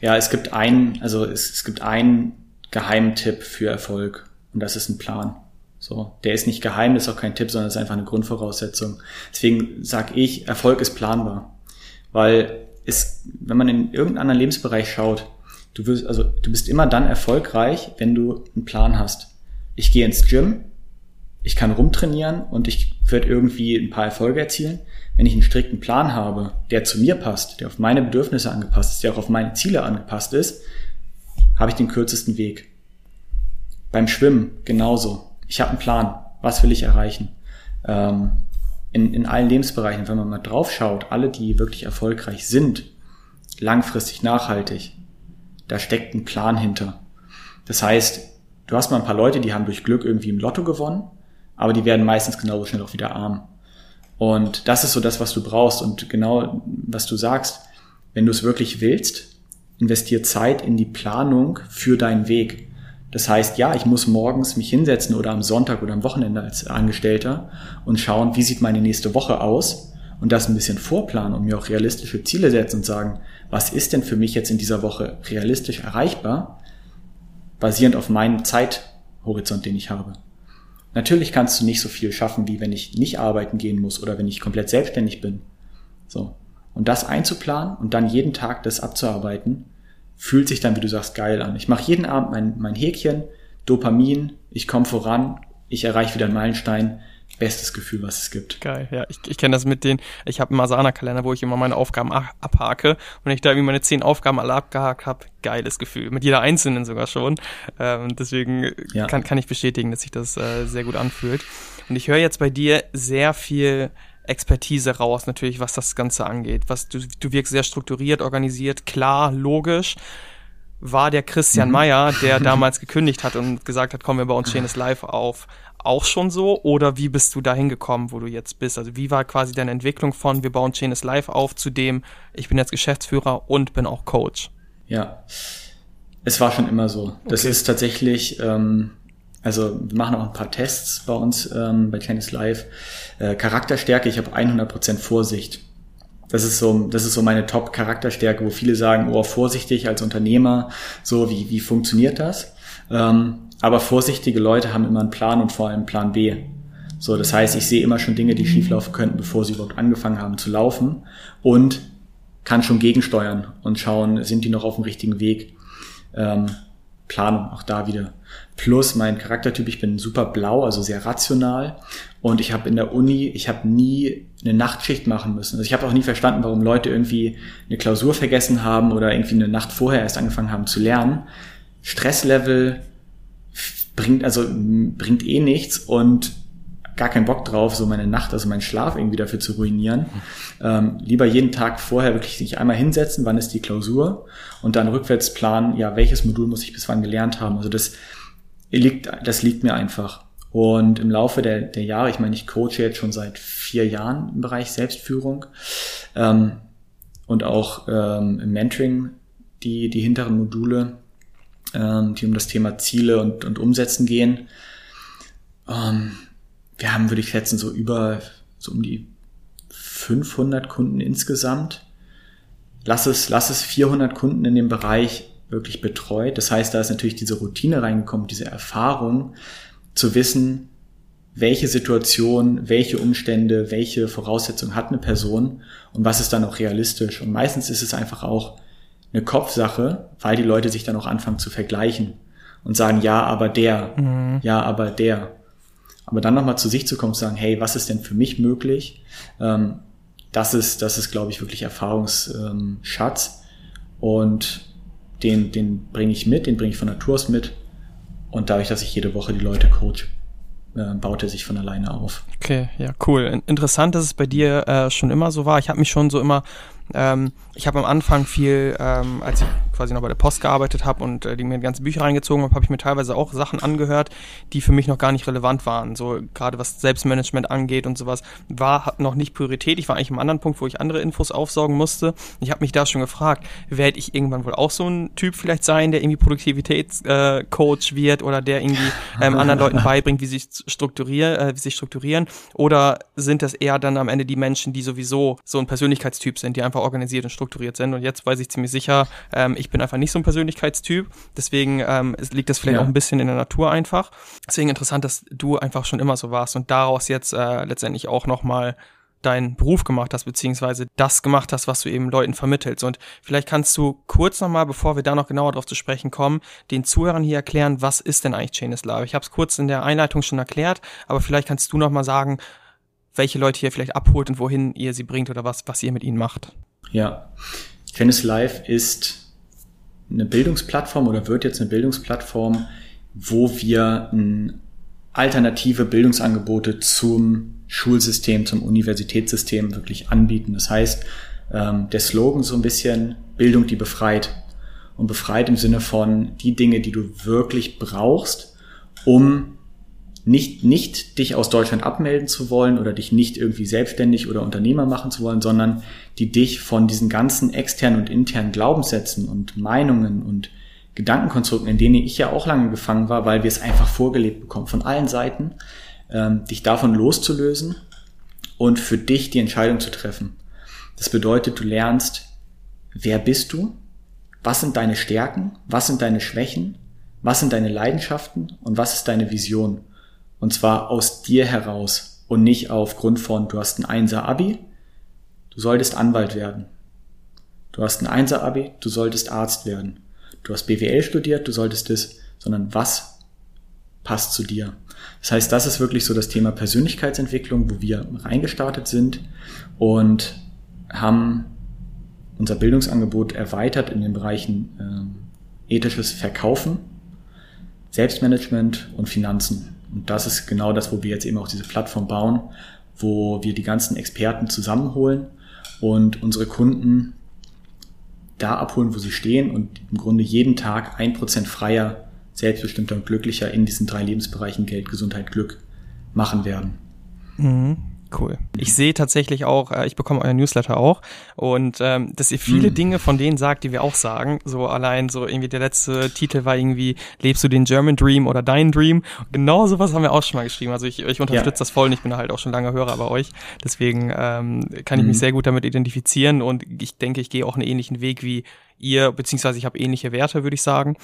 Ja, es gibt einen, also es, es gibt einen Geheimtipp für Erfolg und das ist ein Plan. So, der ist nicht geheim, das ist auch kein Tipp, sondern ist einfach eine Grundvoraussetzung. Deswegen sage ich, Erfolg ist planbar, weil es, wenn man in irgendeinen anderen Lebensbereich schaut, du wirst, also du bist immer dann erfolgreich, wenn du einen Plan hast. Ich gehe ins Gym, ich kann rumtrainieren und ich werde irgendwie ein paar Erfolge erzielen. Wenn ich einen strikten Plan habe, der zu mir passt, der auf meine Bedürfnisse angepasst ist, der auch auf meine Ziele angepasst ist, habe ich den kürzesten Weg. Beim Schwimmen genauso. Ich habe einen Plan. Was will ich erreichen? Ähm, in, in allen Lebensbereichen, wenn man mal drauf schaut, alle, die wirklich erfolgreich sind, langfristig nachhaltig, da steckt ein Plan hinter. Das heißt, du hast mal ein paar Leute, die haben durch Glück irgendwie im Lotto gewonnen, aber die werden meistens genauso schnell auch wieder arm. Und das ist so das, was du brauchst. Und genau, was du sagst, wenn du es wirklich willst, investier Zeit in die Planung für deinen Weg. Das heißt, ja, ich muss morgens mich hinsetzen oder am Sonntag oder am Wochenende als Angestellter und schauen, wie sieht meine nächste Woche aus und das ein bisschen vorplanen und mir auch realistische Ziele setzen und sagen, was ist denn für mich jetzt in dieser Woche realistisch erreichbar, basierend auf meinem Zeithorizont, den ich habe. Natürlich kannst du nicht so viel schaffen, wie wenn ich nicht arbeiten gehen muss oder wenn ich komplett selbstständig bin. So. Und das einzuplanen und dann jeden Tag das abzuarbeiten, fühlt sich dann, wie du sagst, geil an. Ich mache jeden Abend mein, mein Häkchen, Dopamin, ich komme voran, ich erreiche wieder einen Meilenstein. Bestes Gefühl, was es gibt. Geil, ja. Ich, ich kenne das mit den, ich habe einen Masana-Kalender, wo ich immer meine Aufgaben abhake. Und ich da irgendwie meine zehn Aufgaben alle abgehakt habe, geiles Gefühl. Mit jeder einzelnen sogar schon. Ähm, deswegen ja. kann, kann ich bestätigen, dass sich das äh, sehr gut anfühlt. Und ich höre jetzt bei dir sehr viel Expertise raus, natürlich, was das Ganze angeht. Was du, du wirkst sehr strukturiert, organisiert, klar, logisch. War der Christian mhm. Meyer, der damals gekündigt hat und gesagt hat, kommen wir bei uns Chain Live auf, auch schon so? Oder wie bist du da hingekommen, wo du jetzt bist? Also wie war quasi deine Entwicklung von wir bauen Chain Live auf zu dem, ich bin jetzt Geschäftsführer und bin auch Coach? Ja, es war schon immer so. Das okay. ist tatsächlich, ähm, also wir machen auch ein paar Tests bei uns ähm, bei Tennis Live. Äh, Charakterstärke, ich habe 100% Vorsicht. Das ist so, das ist so meine Top-Charakterstärke, wo viele sagen, oh, vorsichtig als Unternehmer, so wie, wie funktioniert das? Ähm, aber vorsichtige Leute haben immer einen Plan und vor allem Plan B. So, das heißt, ich sehe immer schon Dinge, die schieflaufen könnten, bevor sie überhaupt angefangen haben zu laufen und kann schon gegensteuern und schauen, sind die noch auf dem richtigen Weg. Ähm, Planung, auch da wieder. Plus mein Charaktertyp, ich bin super blau, also sehr rational. Und ich habe in der Uni, ich habe nie eine Nachtschicht machen müssen. Also ich habe auch nie verstanden, warum Leute irgendwie eine Klausur vergessen haben oder irgendwie eine Nacht vorher erst angefangen haben zu lernen. Stresslevel bringt, also bringt eh nichts und gar keinen Bock drauf, so meine Nacht, also meinen Schlaf irgendwie dafür zu ruinieren. Ähm, lieber jeden Tag vorher wirklich sich einmal hinsetzen, wann ist die Klausur und dann rückwärts planen, ja, welches Modul muss ich bis wann gelernt haben. Also das liegt, das liegt mir einfach. Und im Laufe der, der Jahre, ich meine, ich coache jetzt schon seit vier Jahren im Bereich Selbstführung ähm, und auch ähm, im Mentoring die, die hinteren Module, ähm, die um das Thema Ziele und, und Umsetzen gehen. Ähm, wir haben, würde ich schätzen, so über so um die 500 Kunden insgesamt. Lass es, lass es 400 Kunden in dem Bereich wirklich betreut. Das heißt, da ist natürlich diese Routine reingekommen, diese Erfahrung zu wissen, welche Situation, welche Umstände, welche Voraussetzungen hat eine Person und was ist dann auch realistisch. Und meistens ist es einfach auch eine Kopfsache, weil die Leute sich dann auch anfangen zu vergleichen und sagen, ja, aber der, mhm. ja, aber der. Aber dann nochmal zu sich zu kommen und zu sagen, hey, was ist denn für mich möglich? Ähm, das ist, das ist, glaube ich, wirklich Erfahrungsschatz. und den, den bringe ich mit, den bringe ich von Natur aus mit. Und dadurch, dass ich jede Woche die Leute coach, äh, baut er sich von alleine auf. Okay, ja, cool. Interessant, dass es bei dir äh, schon immer so war. Ich habe mich schon so immer ähm, ich habe am Anfang viel, ähm, als ich quasi noch bei der Post gearbeitet habe und äh, die mir ganze Bücher reingezogen habe, habe ich mir teilweise auch Sachen angehört, die für mich noch gar nicht relevant waren. So gerade was Selbstmanagement angeht und sowas, war noch nicht Priorität. Ich war eigentlich im anderen Punkt, wo ich andere Infos aufsaugen musste. Ich habe mich da schon gefragt, werde ich irgendwann wohl auch so ein Typ vielleicht sein, der irgendwie Produktivitätscoach äh, wird oder der irgendwie ähm, anderen Leuten beibringt, wie sie strukturieren, äh, wie sie strukturieren, oder sind das eher dann am Ende die Menschen, die sowieso so ein Persönlichkeitstyp sind, die einfach einfach organisiert und strukturiert sind. Und jetzt weiß ich ziemlich sicher, ähm, ich bin einfach nicht so ein Persönlichkeitstyp. Deswegen ähm, liegt das vielleicht ja. auch ein bisschen in der Natur einfach. Deswegen interessant, dass du einfach schon immer so warst und daraus jetzt äh, letztendlich auch nochmal deinen Beruf gemacht hast, beziehungsweise das gemacht hast, was du eben Leuten vermittelst. Und vielleicht kannst du kurz nochmal, bevor wir da noch genauer drauf zu sprechen kommen, den Zuhörern hier erklären, was ist denn eigentlich Chain is Love? Ich habe es kurz in der Einleitung schon erklärt, aber vielleicht kannst du nochmal sagen, welche Leute ihr vielleicht abholt und wohin ihr sie bringt oder was, was ihr mit ihnen macht. Ja, Tennis Live ist eine Bildungsplattform oder wird jetzt eine Bildungsplattform, wo wir alternative Bildungsangebote zum Schulsystem, zum Universitätssystem wirklich anbieten. Das heißt, ähm, der Slogan so ein bisschen Bildung, die befreit. Und befreit im Sinne von die Dinge, die du wirklich brauchst, um nicht, nicht dich aus Deutschland abmelden zu wollen oder dich nicht irgendwie selbstständig oder Unternehmer machen zu wollen, sondern die dich von diesen ganzen externen und internen Glaubenssätzen und Meinungen und Gedankenkonstrukten, in denen ich ja auch lange gefangen war, weil wir es einfach vorgelebt bekommen von allen Seiten, ähm, dich davon loszulösen und für dich die Entscheidung zu treffen. Das bedeutet, du lernst, wer bist du, was sind deine Stärken, was sind deine Schwächen, was sind deine Leidenschaften und was ist deine Vision. Und zwar aus dir heraus und nicht aufgrund von, du hast ein Einser-Abi, du solltest Anwalt werden. Du hast ein Einser-Abi, du solltest Arzt werden. Du hast BWL studiert, du solltest es, sondern was passt zu dir. Das heißt, das ist wirklich so das Thema Persönlichkeitsentwicklung, wo wir reingestartet sind und haben unser Bildungsangebot erweitert in den Bereichen äh, ethisches Verkaufen, Selbstmanagement und Finanzen. Und das ist genau das, wo wir jetzt eben auch diese Plattform bauen, wo wir die ganzen Experten zusammenholen und unsere Kunden da abholen, wo sie stehen und im Grunde jeden Tag ein Prozent freier, selbstbestimmter und glücklicher in diesen drei Lebensbereichen Geld, Gesundheit, Glück machen werden. Mhm. Cool. Ich sehe tatsächlich auch, äh, ich bekomme euer Newsletter auch und ähm, dass ihr viele mhm. Dinge von denen sagt, die wir auch sagen. So allein so irgendwie der letzte Titel war irgendwie Lebst du den German Dream oder dein Dream? Genau sowas haben wir auch schon mal geschrieben. Also ich, ich unterstütze ja. das voll und ich bin halt auch schon lange Hörer bei euch. Deswegen ähm, kann ich mhm. mich sehr gut damit identifizieren und ich denke, ich gehe auch einen ähnlichen Weg wie ihr, beziehungsweise ich habe ähnliche Werte, würde ich sagen.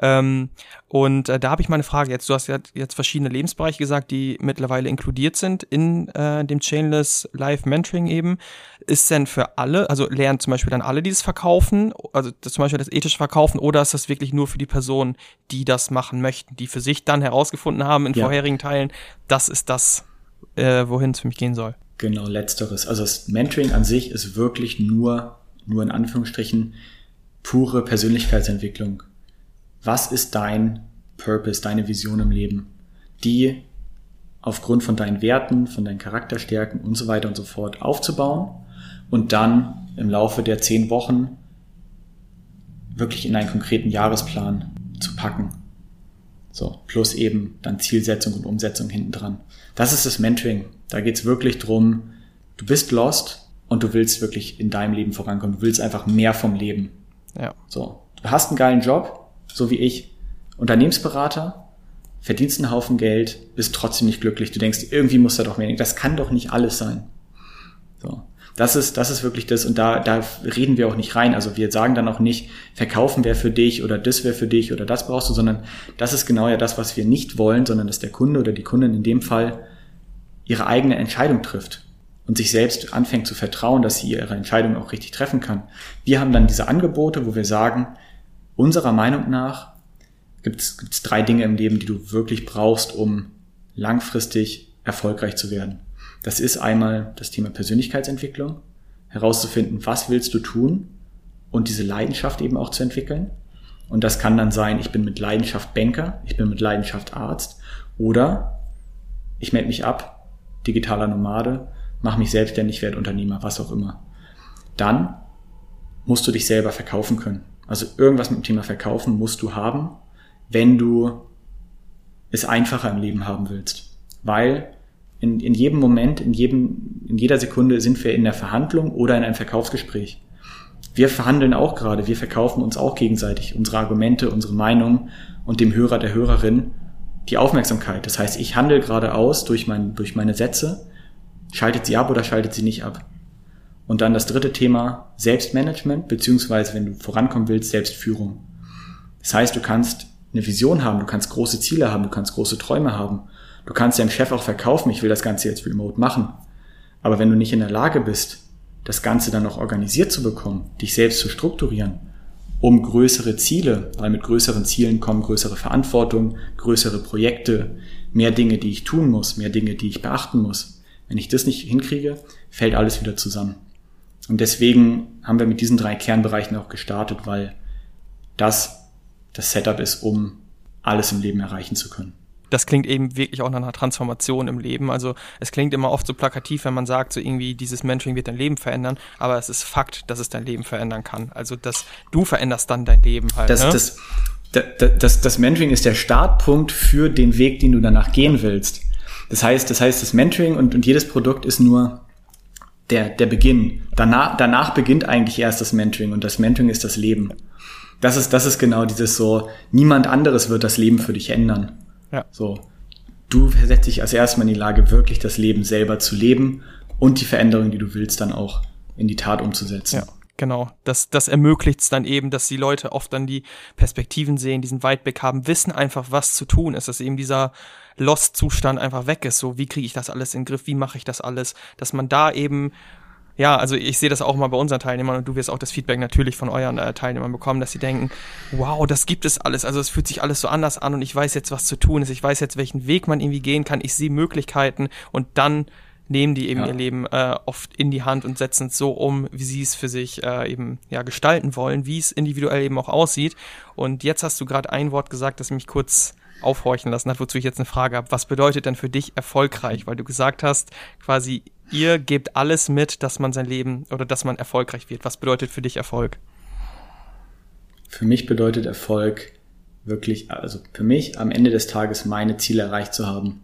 Ähm, und äh, da habe ich mal eine Frage jetzt. Du hast ja jetzt verschiedene Lebensbereiche gesagt, die mittlerweile inkludiert sind in äh, dem Chainless Live Mentoring eben. Ist denn für alle, also lernen zum Beispiel dann alle dieses Verkaufen, also das, zum Beispiel das ethische Verkaufen, oder ist das wirklich nur für die Personen, die das machen möchten, die für sich dann herausgefunden haben in ja. vorherigen Teilen, das ist das, äh, wohin es für mich gehen soll? Genau, letzteres. Also das Mentoring an sich ist wirklich nur, nur in Anführungsstrichen, pure Persönlichkeitsentwicklung. Was ist dein Purpose, deine Vision im Leben, die aufgrund von deinen Werten, von deinen Charakterstärken und so weiter und so fort aufzubauen und dann im Laufe der zehn Wochen wirklich in einen konkreten Jahresplan zu packen. So, plus eben dann Zielsetzung und Umsetzung hinten dran. Das ist das Mentoring. Da geht's wirklich drum, du bist lost und du willst wirklich in deinem Leben vorankommen. Du willst einfach mehr vom Leben. Ja. So. Du hast einen geilen Job, so wie ich, Unternehmensberater, verdienst einen Haufen Geld, bist trotzdem nicht glücklich. Du denkst, irgendwie muss da doch mehr. Das kann doch nicht alles sein. So. Das ist, das ist wirklich das, und da, da reden wir auch nicht rein. Also wir sagen dann auch nicht, verkaufen wäre für dich oder das wäre für dich oder das brauchst du, sondern das ist genau ja das, was wir nicht wollen, sondern dass der Kunde oder die Kundin in dem Fall ihre eigene Entscheidung trifft und sich selbst anfängt zu vertrauen, dass sie ihre Entscheidung auch richtig treffen kann. Wir haben dann diese Angebote, wo wir sagen, unserer Meinung nach gibt es drei Dinge im Leben, die du wirklich brauchst, um langfristig erfolgreich zu werden. Das ist einmal das Thema Persönlichkeitsentwicklung, herauszufinden, was willst du tun und diese Leidenschaft eben auch zu entwickeln. Und das kann dann sein, ich bin mit Leidenschaft Banker, ich bin mit Leidenschaft Arzt oder ich melde mich ab, digitaler Nomade mach mich selbstständig, werde Unternehmer, was auch immer. Dann musst du dich selber verkaufen können. Also irgendwas mit dem Thema Verkaufen musst du haben, wenn du es einfacher im Leben haben willst. Weil in, in jedem Moment, in, jedem, in jeder Sekunde sind wir in der Verhandlung oder in einem Verkaufsgespräch. Wir verhandeln auch gerade, wir verkaufen uns auch gegenseitig unsere Argumente, unsere Meinung und dem Hörer, der Hörerin die Aufmerksamkeit. Das heißt, ich handle gerade aus durch, mein, durch meine Sätze Schaltet sie ab oder schaltet sie nicht ab? Und dann das dritte Thema, Selbstmanagement, beziehungsweise wenn du vorankommen willst, Selbstführung. Das heißt, du kannst eine Vision haben, du kannst große Ziele haben, du kannst große Träume haben. Du kannst deinem Chef auch verkaufen, ich will das Ganze jetzt remote machen. Aber wenn du nicht in der Lage bist, das Ganze dann noch organisiert zu bekommen, dich selbst zu strukturieren, um größere Ziele, weil mit größeren Zielen kommen größere Verantwortung, größere Projekte, mehr Dinge, die ich tun muss, mehr Dinge, die ich beachten muss, wenn ich das nicht hinkriege, fällt alles wieder zusammen. Und deswegen haben wir mit diesen drei Kernbereichen auch gestartet, weil das das Setup ist, um alles im Leben erreichen zu können das klingt eben wirklich auch nach einer Transformation im Leben. Also es klingt immer oft so plakativ, wenn man sagt, so irgendwie dieses Mentoring wird dein Leben verändern, aber es ist Fakt, dass es dein Leben verändern kann. Also dass du veränderst dann dein Leben halt. Das, ne? das, das, das, das Mentoring ist der Startpunkt für den Weg, den du danach gehen willst. Das heißt, das heißt, das Mentoring und, und jedes Produkt ist nur der, der Beginn. Danach, danach beginnt eigentlich erst das Mentoring und das Mentoring ist das Leben. Das ist, das ist genau dieses so, niemand anderes wird das Leben für dich ändern. Ja. So. Du versetzt dich als erstmal in die Lage, wirklich das Leben selber zu leben und die Veränderung, die du willst, dann auch in die Tat umzusetzen. Ja. Genau, das, das ermöglicht es dann eben, dass die Leute oft dann die Perspektiven sehen, diesen Weitblick haben, wissen einfach, was zu tun ist, dass eben dieser Lost-Zustand einfach weg ist. So, wie kriege ich das alles in den Griff, wie mache ich das alles, dass man da eben ja, also ich sehe das auch mal bei unseren Teilnehmern und du wirst auch das Feedback natürlich von euren äh, Teilnehmern bekommen, dass sie denken, wow, das gibt es alles. Also es fühlt sich alles so anders an und ich weiß jetzt, was zu tun ist. Ich weiß jetzt, welchen Weg man irgendwie gehen kann. Ich sehe Möglichkeiten und dann nehmen die eben ja. ihr Leben äh, oft in die Hand und setzen es so um, wie sie es für sich äh, eben ja gestalten wollen, wie es individuell eben auch aussieht. Und jetzt hast du gerade ein Wort gesagt, das mich kurz aufhorchen lassen hat, wozu ich jetzt eine Frage habe. Was bedeutet denn für dich erfolgreich? Weil du gesagt hast, quasi ihr gebt alles mit, dass man sein Leben oder dass man erfolgreich wird. Was bedeutet für dich Erfolg? Für mich bedeutet Erfolg wirklich, also für mich am Ende des Tages meine Ziele erreicht zu haben.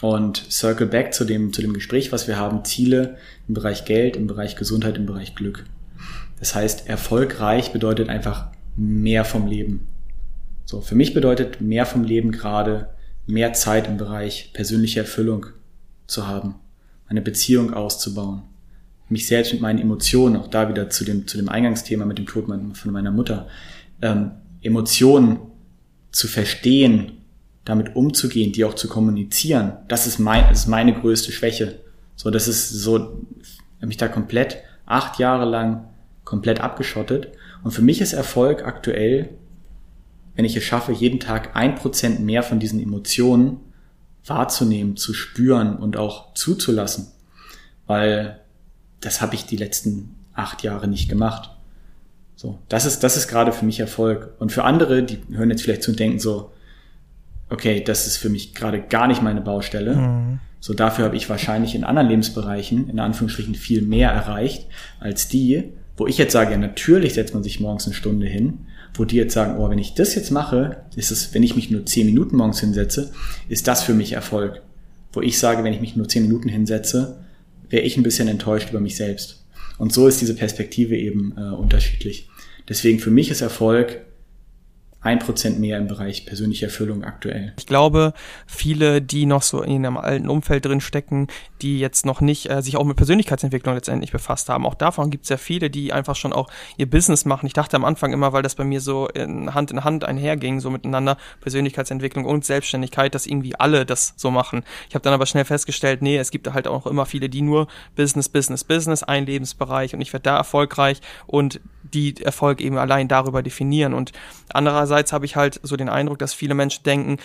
Und circle back zu dem, zu dem Gespräch, was wir haben, Ziele im Bereich Geld, im Bereich Gesundheit, im Bereich Glück. Das heißt, erfolgreich bedeutet einfach mehr vom Leben. So, für mich bedeutet mehr vom Leben gerade mehr Zeit im Bereich persönliche Erfüllung zu haben eine Beziehung auszubauen, mich selbst mit meinen Emotionen, auch da wieder zu dem, zu dem Eingangsthema mit dem Tod von meiner Mutter, ähm, Emotionen zu verstehen, damit umzugehen, die auch zu kommunizieren, das ist, mein, das ist meine größte Schwäche. So, das ist so, mich da komplett acht Jahre lang komplett abgeschottet. Und für mich ist Erfolg aktuell, wenn ich es schaffe, jeden Tag ein Prozent mehr von diesen Emotionen wahrzunehmen, zu spüren und auch zuzulassen. Weil das habe ich die letzten acht Jahre nicht gemacht. So, das ist, das ist gerade für mich Erfolg. Und für andere, die hören jetzt vielleicht zu und denken so, okay, das ist für mich gerade gar nicht meine Baustelle. Mhm. So, dafür habe ich wahrscheinlich in anderen Lebensbereichen, in Anführungsstrichen, viel mehr erreicht als die, wo ich jetzt sage, ja, natürlich setzt man sich morgens eine Stunde hin wo die jetzt sagen, oh, wenn ich das jetzt mache, ist es, wenn ich mich nur zehn Minuten morgens hinsetze, ist das für mich Erfolg. Wo ich sage, wenn ich mich nur zehn Minuten hinsetze, wäre ich ein bisschen enttäuscht über mich selbst. Und so ist diese Perspektive eben äh, unterschiedlich. Deswegen für mich ist Erfolg ein Prozent mehr im Bereich persönliche Erfüllung aktuell. Ich glaube, viele, die noch so in einem alten Umfeld drin stecken, die jetzt noch nicht äh, sich auch mit Persönlichkeitsentwicklung letztendlich befasst haben. Auch davon gibt es ja viele, die einfach schon auch ihr Business machen. Ich dachte am Anfang immer, weil das bei mir so in Hand in Hand einherging, so miteinander, Persönlichkeitsentwicklung und Selbstständigkeit, dass irgendwie alle das so machen. Ich habe dann aber schnell festgestellt, nee, es gibt halt auch immer viele, die nur Business, Business, Business, ein Lebensbereich und ich werde da erfolgreich und die Erfolg eben allein darüber definieren. Und andererseits habe ich halt so den Eindruck, dass viele Menschen denken,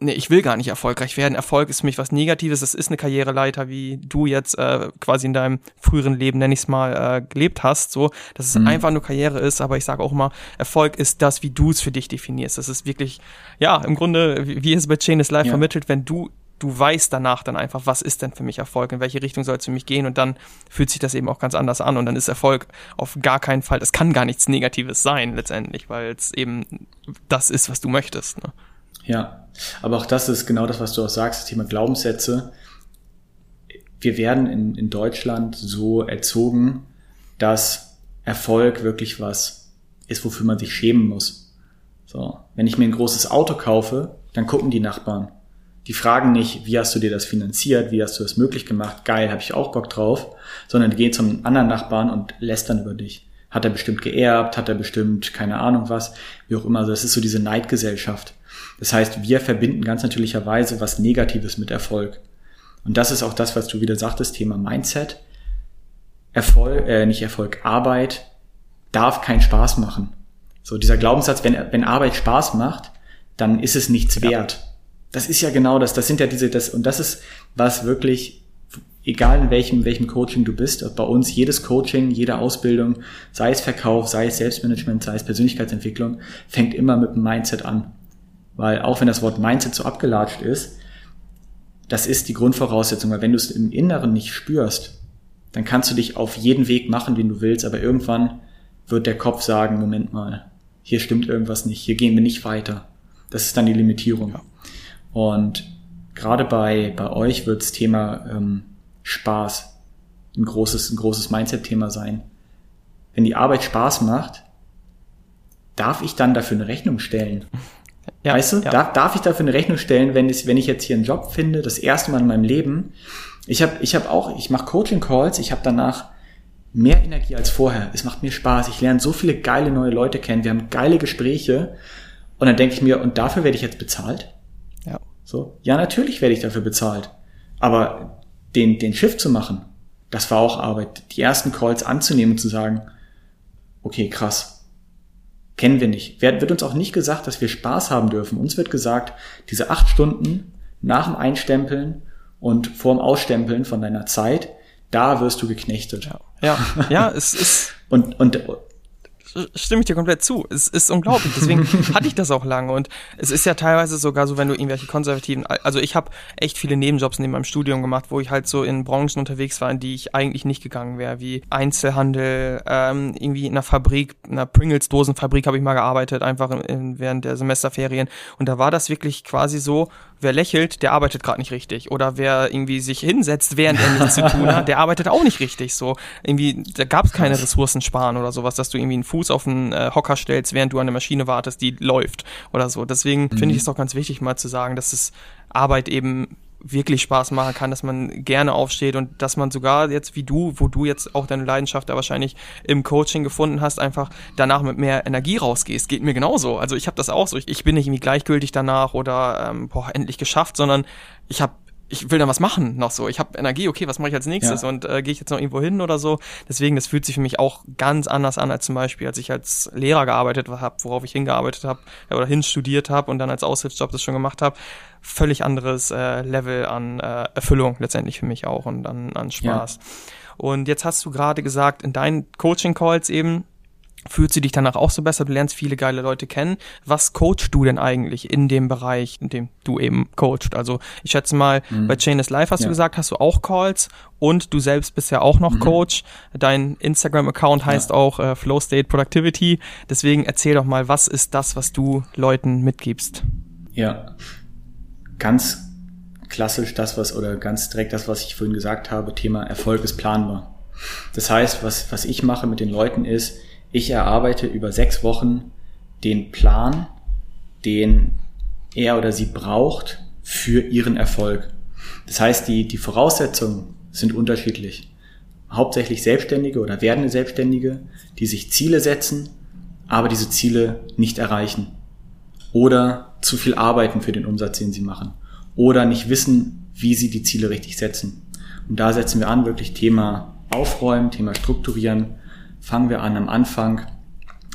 nee, ich will gar nicht erfolgreich werden. Erfolg ist für mich was Negatives. Es ist eine Karriereleiter, wie du jetzt äh, quasi in deinem früheren Leben, nenn ich es mal, äh, gelebt hast. So, dass es mhm. einfach nur Karriere ist. Aber ich sage auch immer, Erfolg ist das, wie du es für dich definierst. Das ist wirklich, ja, im Grunde, wie, wie es bei Chain is Life ja. vermittelt, wenn du du weißt danach dann einfach, was ist denn für mich Erfolg, in welche Richtung soll es für mich gehen und dann fühlt sich das eben auch ganz anders an und dann ist Erfolg auf gar keinen Fall, es kann gar nichts Negatives sein letztendlich, weil es eben das ist, was du möchtest. Ne? Ja, aber auch das ist genau das, was du auch sagst, das Thema Glaubenssätze. Wir werden in, in Deutschland so erzogen, dass Erfolg wirklich was ist, wofür man sich schämen muss. So, wenn ich mir ein großes Auto kaufe, dann gucken die Nachbarn die fragen nicht, wie hast du dir das finanziert, wie hast du das möglich gemacht, geil, habe ich auch Bock drauf, sondern die gehen zum anderen Nachbarn und lästern über dich. Hat er bestimmt geerbt, hat er bestimmt keine Ahnung was, wie auch immer. Also das ist so diese Neidgesellschaft. Das heißt, wir verbinden ganz natürlicherweise was Negatives mit Erfolg. Und das ist auch das, was du wieder sagtest, Thema Mindset. Erfolg, äh, nicht Erfolg, Arbeit darf keinen Spaß machen. So dieser Glaubenssatz, wenn, wenn Arbeit Spaß macht, dann ist es nichts ja. wert das ist ja genau das. Das sind ja diese, das, und das ist was wirklich, egal in welchem, welchem Coaching du bist, bei uns jedes Coaching, jede Ausbildung, sei es Verkauf, sei es Selbstmanagement, sei es Persönlichkeitsentwicklung, fängt immer mit dem Mindset an. Weil auch wenn das Wort Mindset so abgelatscht ist, das ist die Grundvoraussetzung, weil wenn du es im Inneren nicht spürst, dann kannst du dich auf jeden Weg machen, den du willst, aber irgendwann wird der Kopf sagen, Moment mal, hier stimmt irgendwas nicht, hier gehen wir nicht weiter. Das ist dann die Limitierung. Ja. Und gerade bei, bei euch wird das Thema ähm, Spaß ein großes, ein großes Mindset-Thema sein. Wenn die Arbeit Spaß macht, darf ich dann dafür eine Rechnung stellen? Ja, weißt du, ja. darf, darf ich dafür eine Rechnung stellen, wenn, ich, wenn ich jetzt hier einen Job finde, das erste Mal in meinem Leben? Ich habe ich hab auch, ich mache Coaching-Calls, ich habe danach mehr Energie als vorher. Es macht mir Spaß. Ich lerne so viele geile neue Leute kennen. Wir haben geile Gespräche. Und dann denke ich mir, und dafür werde ich jetzt bezahlt? So, ja, natürlich werde ich dafür bezahlt. Aber den, den Shift zu machen, das war auch Arbeit, die ersten Calls anzunehmen und zu sagen, okay, krass, kennen wir nicht. Wird uns auch nicht gesagt, dass wir Spaß haben dürfen. Uns wird gesagt, diese acht Stunden nach dem Einstempeln und vorm Ausstempeln von deiner Zeit, da wirst du geknechtet. Ja, ja, ja es ist. und, und stimme ich dir komplett zu. Es ist unglaublich. Deswegen hatte ich das auch lange. Und es ist ja teilweise sogar so, wenn du irgendwelche konservativen, also ich habe echt viele Nebenjobs neben meinem Studium gemacht, wo ich halt so in Branchen unterwegs war, in die ich eigentlich nicht gegangen wäre, wie Einzelhandel, ähm, irgendwie in einer Fabrik, in einer Pringles-Dosenfabrik habe ich mal gearbeitet, einfach in, während der Semesterferien. Und da war das wirklich quasi so, wer lächelt, der arbeitet gerade nicht richtig. Oder wer irgendwie sich hinsetzt, während er nichts zu tun hat, der arbeitet auch nicht richtig. So irgendwie, da gab es keine Ressourcen sparen oder sowas, dass du irgendwie einen Fuß auf einen äh, Hocker stellst, während du an der Maschine wartest, die läuft oder so. Deswegen mhm. finde ich es auch ganz wichtig, mal zu sagen, dass es Arbeit eben wirklich Spaß machen kann, dass man gerne aufsteht und dass man sogar jetzt wie du, wo du jetzt auch deine Leidenschaft da wahrscheinlich im Coaching gefunden hast, einfach danach mit mehr Energie rausgehst. Geht mir genauso. Also ich habe das auch so. Ich, ich bin nicht irgendwie gleichgültig danach oder ähm, boah, endlich geschafft, sondern ich habe ich will da was machen noch so. Ich habe Energie, okay, was mache ich als nächstes ja. und äh, gehe ich jetzt noch irgendwo hin oder so. Deswegen, das fühlt sich für mich auch ganz anders an als zum Beispiel, als ich als Lehrer gearbeitet habe, worauf ich hingearbeitet habe oder hinstudiert habe und dann als Aushilfsjob das schon gemacht habe. Völlig anderes äh, Level an äh, Erfüllung letztendlich für mich auch und an, an Spaß. Ja. Und jetzt hast du gerade gesagt, in deinen Coaching-Calls eben, Fühlst du dich danach auch so besser? Du lernst viele geile Leute kennen. Was coachst du denn eigentlich in dem Bereich, in dem du eben coachst? Also ich schätze mal, mhm. bei Chain is Life hast ja. du gesagt, hast du auch Calls und du selbst bist ja auch noch mhm. Coach. Dein Instagram-Account heißt ja. auch äh, Flow State Productivity. Deswegen erzähl doch mal, was ist das, was du Leuten mitgibst? Ja, ganz klassisch das, was oder ganz direkt das, was ich vorhin gesagt habe, Thema Erfolg ist planbar. Das heißt, was, was ich mache mit den Leuten ist, ich erarbeite über sechs Wochen den Plan, den er oder sie braucht für ihren Erfolg. Das heißt, die, die Voraussetzungen sind unterschiedlich. Hauptsächlich Selbstständige oder werdende Selbstständige, die sich Ziele setzen, aber diese Ziele nicht erreichen. Oder zu viel arbeiten für den Umsatz, den sie machen. Oder nicht wissen, wie sie die Ziele richtig setzen. Und da setzen wir an, wirklich Thema Aufräumen, Thema Strukturieren, fangen wir an am Anfang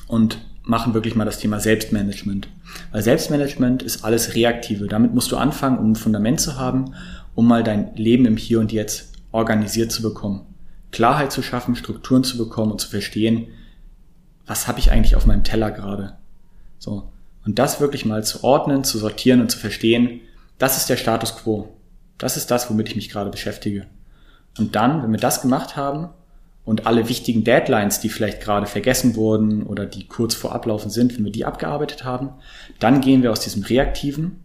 und machen wirklich mal das Thema Selbstmanagement. Weil Selbstmanagement ist alles Reaktive. Damit musst du anfangen, um ein Fundament zu haben, um mal dein Leben im Hier und Jetzt organisiert zu bekommen. Klarheit zu schaffen, Strukturen zu bekommen und zu verstehen, was habe ich eigentlich auf meinem Teller gerade. So. Und das wirklich mal zu ordnen, zu sortieren und zu verstehen, das ist der Status quo. Das ist das, womit ich mich gerade beschäftige. Und dann, wenn wir das gemacht haben, und alle wichtigen Deadlines, die vielleicht gerade vergessen wurden oder die kurz vor Ablaufen sind, wenn wir die abgearbeitet haben, dann gehen wir aus diesem Reaktiven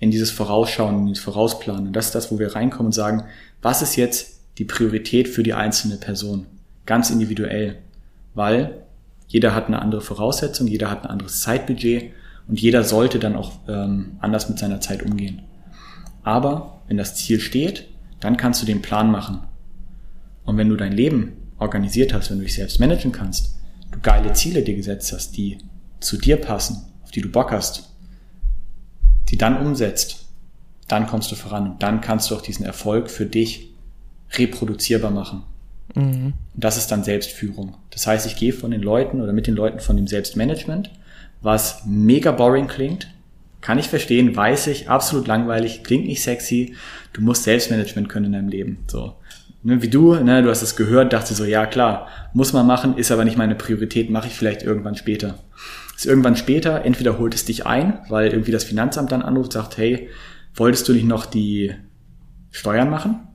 in dieses Vorausschauen, in dieses Vorausplanen. Und das ist das, wo wir reinkommen und sagen, was ist jetzt die Priorität für die einzelne Person? Ganz individuell. Weil jeder hat eine andere Voraussetzung, jeder hat ein anderes Zeitbudget und jeder sollte dann auch ähm, anders mit seiner Zeit umgehen. Aber wenn das Ziel steht, dann kannst du den Plan machen. Und wenn du dein Leben organisiert hast, wenn du dich selbst managen kannst, du geile Ziele dir gesetzt hast, die zu dir passen, auf die du Bock hast, die dann umsetzt, dann kommst du voran und dann kannst du auch diesen Erfolg für dich reproduzierbar machen. Mhm. Und das ist dann Selbstführung. Das heißt, ich gehe von den Leuten oder mit den Leuten von dem Selbstmanagement, was mega boring klingt, kann ich verstehen, weiß ich, absolut langweilig, klingt nicht sexy. Du musst Selbstmanagement können in deinem Leben. So ne, wie du, ne, du hast es gehört, dachte so, ja klar, muss man machen, ist aber nicht meine Priorität, mache ich vielleicht irgendwann später. Ist irgendwann später, entweder holt es dich ein, weil irgendwie das Finanzamt dann anruft, sagt, hey, wolltest du nicht noch die Steuern machen?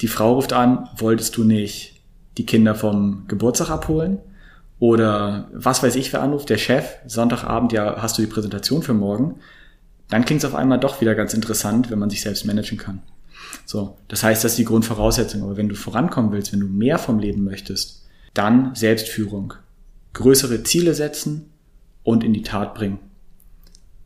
Die Frau ruft an, wolltest du nicht die Kinder vom Geburtstag abholen? Oder was weiß ich, wer anruft, der Chef, Sonntagabend, ja, hast du die Präsentation für morgen? Dann klingt es auf einmal doch wieder ganz interessant, wenn man sich selbst managen kann. So, das heißt, das ist die Grundvoraussetzung. Aber wenn du vorankommen willst, wenn du mehr vom Leben möchtest, dann Selbstführung. Größere Ziele setzen und in die Tat bringen.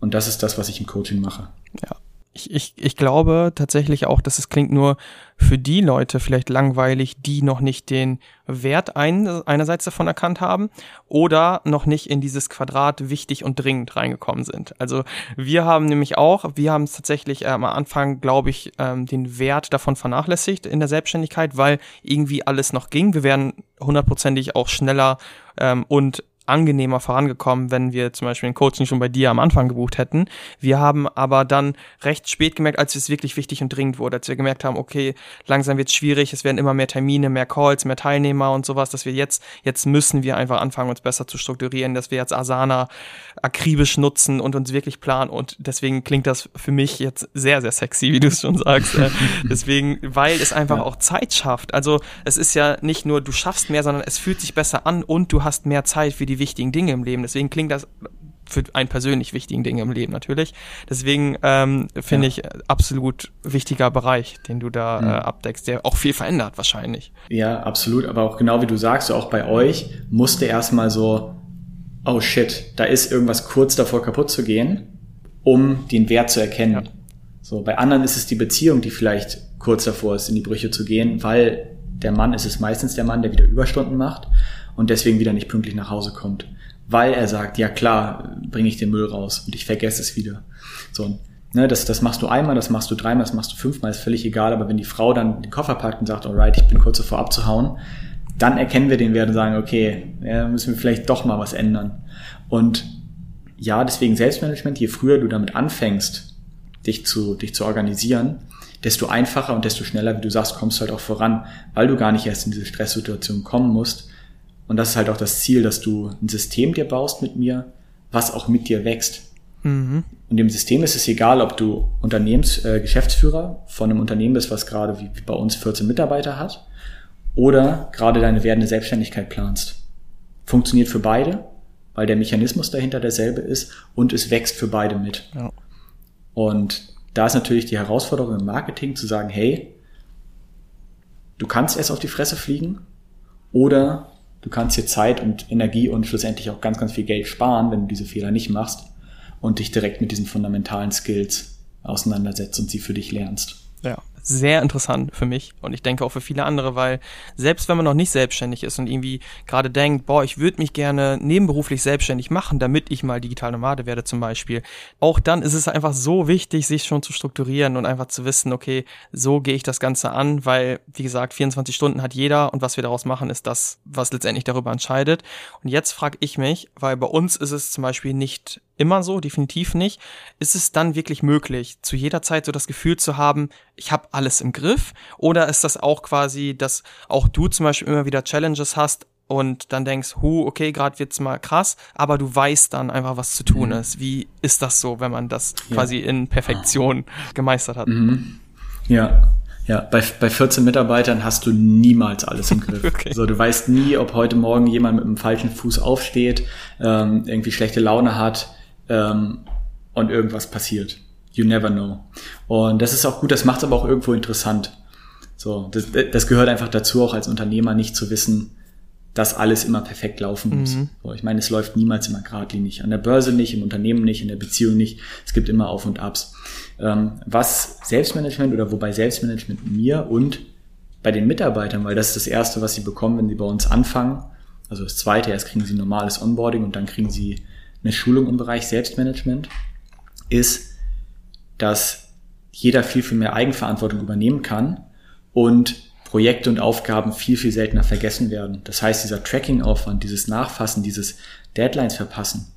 Und das ist das, was ich im Coaching mache. Ja. Ich, ich, ich glaube tatsächlich auch, dass es klingt nur für die Leute vielleicht langweilig, die noch nicht den Wert ein, einerseits davon erkannt haben oder noch nicht in dieses Quadrat wichtig und dringend reingekommen sind. Also wir haben nämlich auch, wir haben es tatsächlich äh, am Anfang, glaube ich, ähm, den Wert davon vernachlässigt in der Selbstständigkeit, weil irgendwie alles noch ging. Wir wären hundertprozentig auch schneller ähm, und angenehmer vorangekommen, wenn wir zum Beispiel ein Coaching schon bei dir am Anfang gebucht hätten. Wir haben aber dann recht spät gemerkt, als es wirklich wichtig und dringend wurde, als wir gemerkt haben, okay, langsam wird es schwierig, es werden immer mehr Termine, mehr Calls, mehr Teilnehmer und sowas, dass wir jetzt, jetzt müssen wir einfach anfangen, uns besser zu strukturieren, dass wir jetzt Asana akribisch nutzen und uns wirklich planen und deswegen klingt das für mich jetzt sehr, sehr sexy, wie du es schon sagst. Äh, deswegen, weil es einfach auch Zeit schafft. Also es ist ja nicht nur, du schaffst mehr, sondern es fühlt sich besser an und du hast mehr Zeit für die die wichtigen Dinge im Leben. Deswegen klingt das für einen persönlich wichtigen Dinge im Leben natürlich. Deswegen ähm, finde ja. ich absolut wichtiger Bereich, den du da mhm. äh, abdeckst, der auch viel verändert wahrscheinlich. Ja, absolut. Aber auch genau wie du sagst, auch bei euch musste erstmal so, oh shit, da ist irgendwas kurz davor kaputt zu gehen, um den Wert zu erkennen. Ja. So, bei anderen ist es die Beziehung, die vielleicht kurz davor ist, in die Brüche zu gehen, weil der Mann ist es meistens der Mann, der wieder Überstunden macht und deswegen wieder nicht pünktlich nach Hause kommt. Weil er sagt, ja klar, bringe ich den Müll raus und ich vergesse es wieder. So, ne, das, das machst du einmal, das machst du dreimal, das machst du fünfmal, ist völlig egal. Aber wenn die Frau dann den Koffer packt und sagt, alright, ich bin kurz davor abzuhauen, dann erkennen wir den Wert und sagen, okay, ja, müssen wir vielleicht doch mal was ändern. Und ja, deswegen Selbstmanagement, je früher du damit anfängst, dich zu, dich zu organisieren, desto einfacher und desto schneller, wie du sagst, kommst du halt auch voran, weil du gar nicht erst in diese Stresssituation kommen musst, und das ist halt auch das Ziel, dass du ein System dir baust mit mir, was auch mit dir wächst. Mhm. Und dem System ist es egal, ob du Unternehmens, äh, Geschäftsführer von einem Unternehmen bist, was gerade wie, wie bei uns 14 Mitarbeiter hat, oder gerade deine werdende Selbstständigkeit planst. Funktioniert für beide, weil der Mechanismus dahinter derselbe ist und es wächst für beide mit. Ja. Und da ist natürlich die Herausforderung im Marketing zu sagen, hey, du kannst erst auf die Fresse fliegen oder Du kannst dir Zeit und Energie und schlussendlich auch ganz, ganz viel Geld sparen, wenn du diese Fehler nicht machst und dich direkt mit diesen fundamentalen Skills auseinandersetzt und sie für dich lernst. Ja sehr interessant für mich und ich denke auch für viele andere, weil selbst wenn man noch nicht selbstständig ist und irgendwie gerade denkt, boah, ich würde mich gerne nebenberuflich selbstständig machen, damit ich mal digital Nomade werde zum Beispiel, auch dann ist es einfach so wichtig, sich schon zu strukturieren und einfach zu wissen, okay, so gehe ich das Ganze an, weil, wie gesagt, 24 Stunden hat jeder und was wir daraus machen, ist das, was letztendlich darüber entscheidet. Und jetzt frage ich mich, weil bei uns ist es zum Beispiel nicht immer so, definitiv nicht. Ist es dann wirklich möglich, zu jeder Zeit so das Gefühl zu haben, ich habe alles im Griff? Oder ist das auch quasi, dass auch du zum Beispiel immer wieder Challenges hast und dann denkst, hu, okay, gerade wird's mal krass, aber du weißt dann einfach, was zu tun mhm. ist. Wie ist das so, wenn man das ja. quasi in Perfektion gemeistert hat? Mhm. Ja, ja, bei, bei 14 Mitarbeitern hast du niemals alles im Griff. okay. Also du weißt nie, ob heute Morgen jemand mit dem falschen Fuß aufsteht, ähm, irgendwie schlechte Laune hat, ähm, und irgendwas passiert. You never know. Und das ist auch gut, das macht es aber auch irgendwo interessant. So, das, das gehört einfach dazu, auch als Unternehmer nicht zu wissen, dass alles immer perfekt laufen muss. Mhm. So, ich meine, es läuft niemals immer geradlinig. An der Börse nicht, im Unternehmen nicht, in der Beziehung nicht. Es gibt immer Auf und Abs. Ähm, was Selbstmanagement oder wobei Selbstmanagement mir und bei den Mitarbeitern, weil das ist das Erste, was sie bekommen, wenn sie bei uns anfangen. Also das Zweite, erst kriegen sie normales Onboarding und dann kriegen sie eine Schulung im Bereich Selbstmanagement, ist, dass jeder viel, viel mehr Eigenverantwortung übernehmen kann und Projekte und Aufgaben viel, viel seltener vergessen werden. Das heißt, dieser Tracking-Aufwand, dieses Nachfassen, dieses Deadlines verpassen,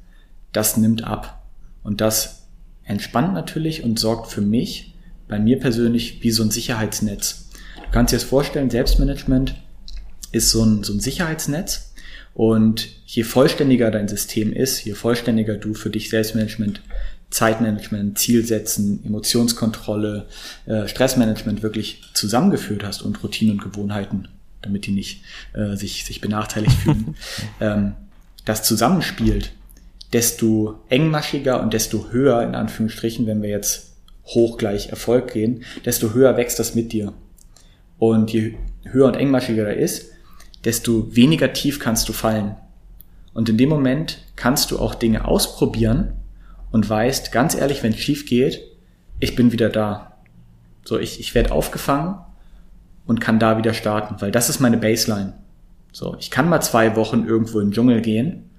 das nimmt ab. Und das entspannt natürlich und sorgt für mich, bei mir persönlich, wie so ein Sicherheitsnetz. Du kannst dir das vorstellen, Selbstmanagement ist so ein, so ein Sicherheitsnetz, und je vollständiger dein System ist, je vollständiger du für dich Selbstmanagement, Zeitmanagement, Zielsetzen, Emotionskontrolle, äh, Stressmanagement wirklich zusammengeführt hast und Routinen und Gewohnheiten, damit die nicht äh, sich, sich benachteiligt fühlen, ähm, das zusammenspielt, desto engmaschiger und desto höher, in Anführungsstrichen, wenn wir jetzt hoch gleich Erfolg gehen, desto höher wächst das mit dir. Und je höher und engmaschiger er ist, desto weniger tief kannst du fallen. Und in dem Moment kannst du auch Dinge ausprobieren und weißt, ganz ehrlich, wenn es schief geht, ich bin wieder da. So, ich, ich werde aufgefangen und kann da wieder starten, weil das ist meine Baseline. So, ich kann mal zwei Wochen irgendwo im Dschungel gehen.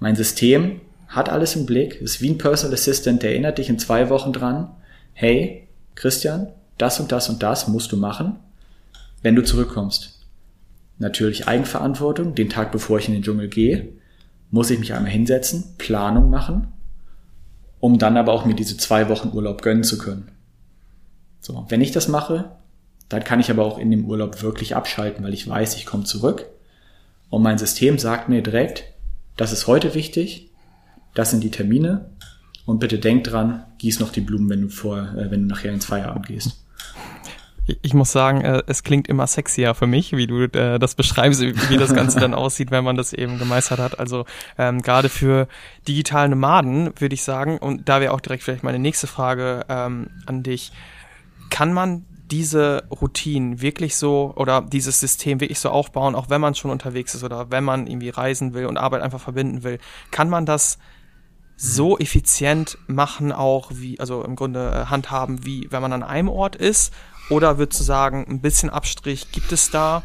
Mein System hat alles im Blick, ist wie ein Personal Assistant, der erinnert dich in zwei Wochen dran, hey, Christian, das und das und das musst du machen, wenn du zurückkommst. Natürlich Eigenverantwortung, den Tag bevor ich in den Dschungel gehe, muss ich mich einmal hinsetzen, Planung machen, um dann aber auch mir diese zwei Wochen Urlaub gönnen zu können. So, wenn ich das mache, dann kann ich aber auch in dem Urlaub wirklich abschalten, weil ich weiß, ich komme zurück und mein System sagt mir direkt, das ist heute wichtig, das sind die Termine und bitte denk dran, gieß noch die Blumen, wenn du vor, äh, wenn du nachher ins Feierabend gehst. Ich muss sagen, äh, es klingt immer sexier für mich, wie du äh, das beschreibst, wie das Ganze dann aussieht, wenn man das eben gemeistert hat. Also ähm, gerade für digitale Nomaden würde ich sagen, und da wäre auch direkt vielleicht meine nächste Frage ähm, an dich, kann man diese Routinen wirklich so oder dieses System wirklich so aufbauen, auch wenn man schon unterwegs ist oder wenn man irgendwie reisen will und Arbeit einfach verbinden will, kann man das so effizient machen auch wie, also im Grunde äh, handhaben, wie wenn man an einem Ort ist? Oder würdest du sagen, ein bisschen Abstrich gibt es da,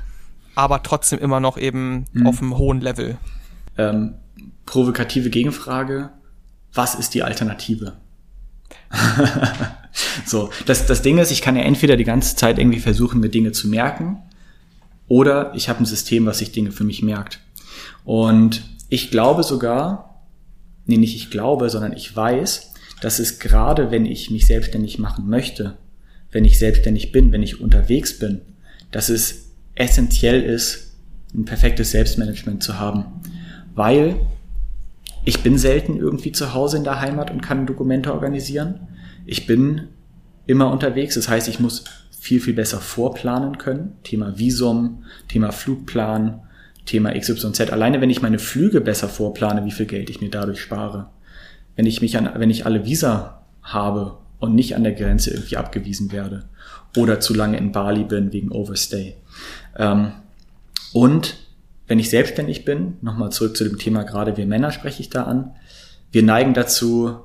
aber trotzdem immer noch eben mhm. auf einem hohen Level? Ähm, provokative Gegenfrage, was ist die Alternative? so, das, das Ding ist, ich kann ja entweder die ganze Zeit irgendwie versuchen, mir Dinge zu merken, oder ich habe ein System, was sich Dinge für mich merkt. Und ich glaube sogar, nee, nicht ich glaube, sondern ich weiß, dass es gerade, wenn ich mich selbstständig machen möchte, wenn ich selbstständig bin, wenn ich unterwegs bin, dass es essentiell ist, ein perfektes Selbstmanagement zu haben. Weil ich bin selten irgendwie zu Hause in der Heimat und kann Dokumente organisieren. Ich bin immer unterwegs. Das heißt, ich muss viel, viel besser vorplanen können. Thema Visum, Thema Flugplan, Thema XYZ. Alleine wenn ich meine Flüge besser vorplane, wie viel Geld ich mir dadurch spare. Wenn ich mich an, wenn ich alle Visa habe und nicht an der Grenze irgendwie abgewiesen werde oder zu lange in Bali bin wegen Overstay. Ähm, und wenn ich selbstständig bin, nochmal zurück zu dem Thema, gerade wir Männer spreche ich da an, wir neigen dazu,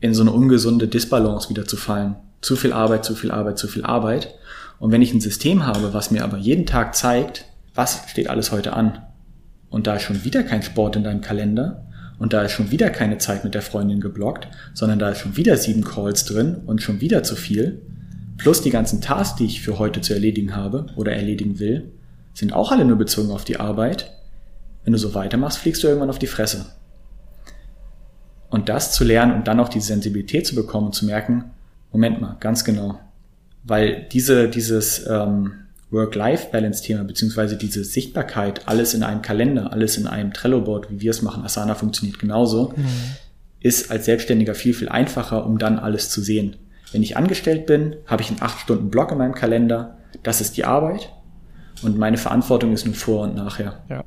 in so eine ungesunde Disbalance wieder zu fallen. Zu viel Arbeit, zu viel Arbeit, zu viel Arbeit. Und wenn ich ein System habe, was mir aber jeden Tag zeigt, was steht alles heute an, und da ist schon wieder kein Sport in deinem Kalender, und da ist schon wieder keine Zeit mit der Freundin geblockt, sondern da ist schon wieder sieben Calls drin und schon wieder zu viel, plus die ganzen Tasks, die ich für heute zu erledigen habe oder erledigen will, sind auch alle nur bezogen auf die Arbeit. Wenn du so weitermachst, fliegst du irgendwann auf die Fresse. Und das zu lernen und dann auch die Sensibilität zu bekommen und zu merken, Moment mal, ganz genau. Weil diese, dieses ähm, Work-Life-Balance-Thema, beziehungsweise diese Sichtbarkeit, alles in einem Kalender, alles in einem Trello-Board, wie wir es machen, Asana funktioniert genauso, mhm. ist als Selbstständiger viel, viel einfacher, um dann alles zu sehen. Wenn ich angestellt bin, habe ich einen 8-Stunden-Block in meinem Kalender, das ist die Arbeit, und meine Verantwortung ist nur vor und nachher. Ja.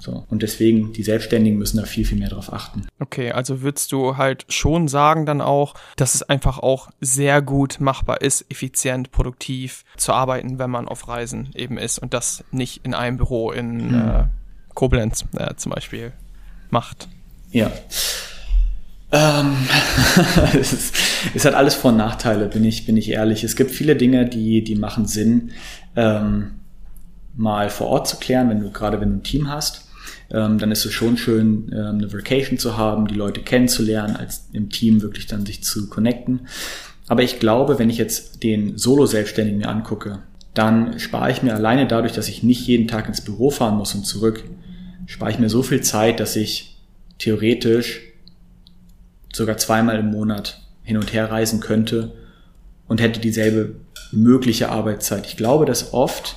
So. Und deswegen, die Selbstständigen müssen da viel, viel mehr drauf achten. Okay, also würdest du halt schon sagen dann auch, dass es einfach auch sehr gut machbar ist, effizient, produktiv zu arbeiten, wenn man auf Reisen eben ist und das nicht in einem Büro in hm. äh, Koblenz äh, zum Beispiel macht. Ja. Ähm, es, ist, es hat alles Vor- und Nachteile, bin ich, bin ich ehrlich. Es gibt viele Dinge, die, die machen Sinn. Ähm, mal vor Ort zu klären, wenn du gerade wenn du ein Team hast. Ähm, dann ist es schon schön, ähm, eine Vacation zu haben, die Leute kennenzulernen, als im Team wirklich dann sich zu connecten. Aber ich glaube, wenn ich jetzt den Solo-Selbstständigen mir angucke, dann spare ich mir alleine dadurch, dass ich nicht jeden Tag ins Büro fahren muss und zurück, spare ich mir so viel Zeit, dass ich theoretisch sogar zweimal im Monat hin und her reisen könnte und hätte dieselbe mögliche Arbeitszeit. Ich glaube, dass oft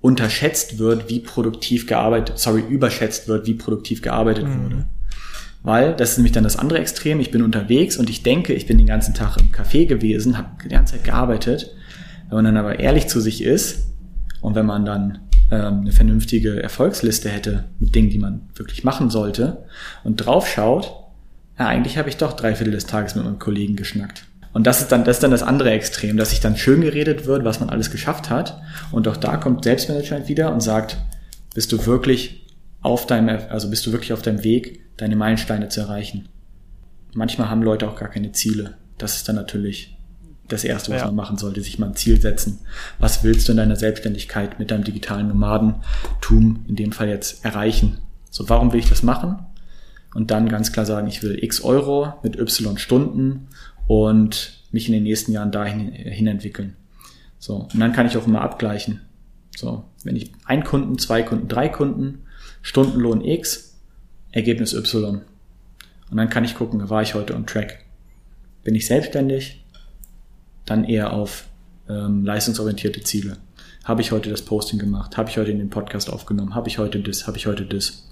unterschätzt wird, wie produktiv gearbeitet, sorry, überschätzt wird, wie produktiv gearbeitet mhm. wurde. Weil, das ist nämlich dann das andere Extrem, ich bin unterwegs und ich denke, ich bin den ganzen Tag im Café gewesen, habe die ganze Zeit gearbeitet. Wenn man dann aber ehrlich zu sich ist und wenn man dann ähm, eine vernünftige Erfolgsliste hätte mit Dingen, die man wirklich machen sollte und drauf schaut, ja, eigentlich habe ich doch drei Viertel des Tages mit meinem Kollegen geschnackt. Und das ist dann, das ist dann das andere Extrem, dass sich dann schön geredet wird, was man alles geschafft hat. Und auch da kommt Selbstmanagement wieder und sagt, bist du wirklich auf deinem, also bist du wirklich auf deinem Weg, deine Meilensteine zu erreichen. Manchmal haben Leute auch gar keine Ziele. Das ist dann natürlich das Erste, was ja. man machen sollte, sich mal ein Ziel setzen. Was willst du in deiner Selbstständigkeit mit deinem digitalen Nomadentum in dem Fall jetzt erreichen? So, warum will ich das machen? Und dann ganz klar sagen, ich will x Euro mit y Stunden und mich in den nächsten Jahren dahin hin entwickeln. So, und dann kann ich auch immer abgleichen. So, wenn ich ein Kunden, zwei Kunden, drei Kunden, Stundenlohn X, Ergebnis Y. Und dann kann ich gucken, war ich heute on track? Bin ich selbstständig? Dann eher auf ähm, leistungsorientierte Ziele. Habe ich heute das Posting gemacht? Habe ich heute den Podcast aufgenommen? Habe ich heute das? Habe ich heute das?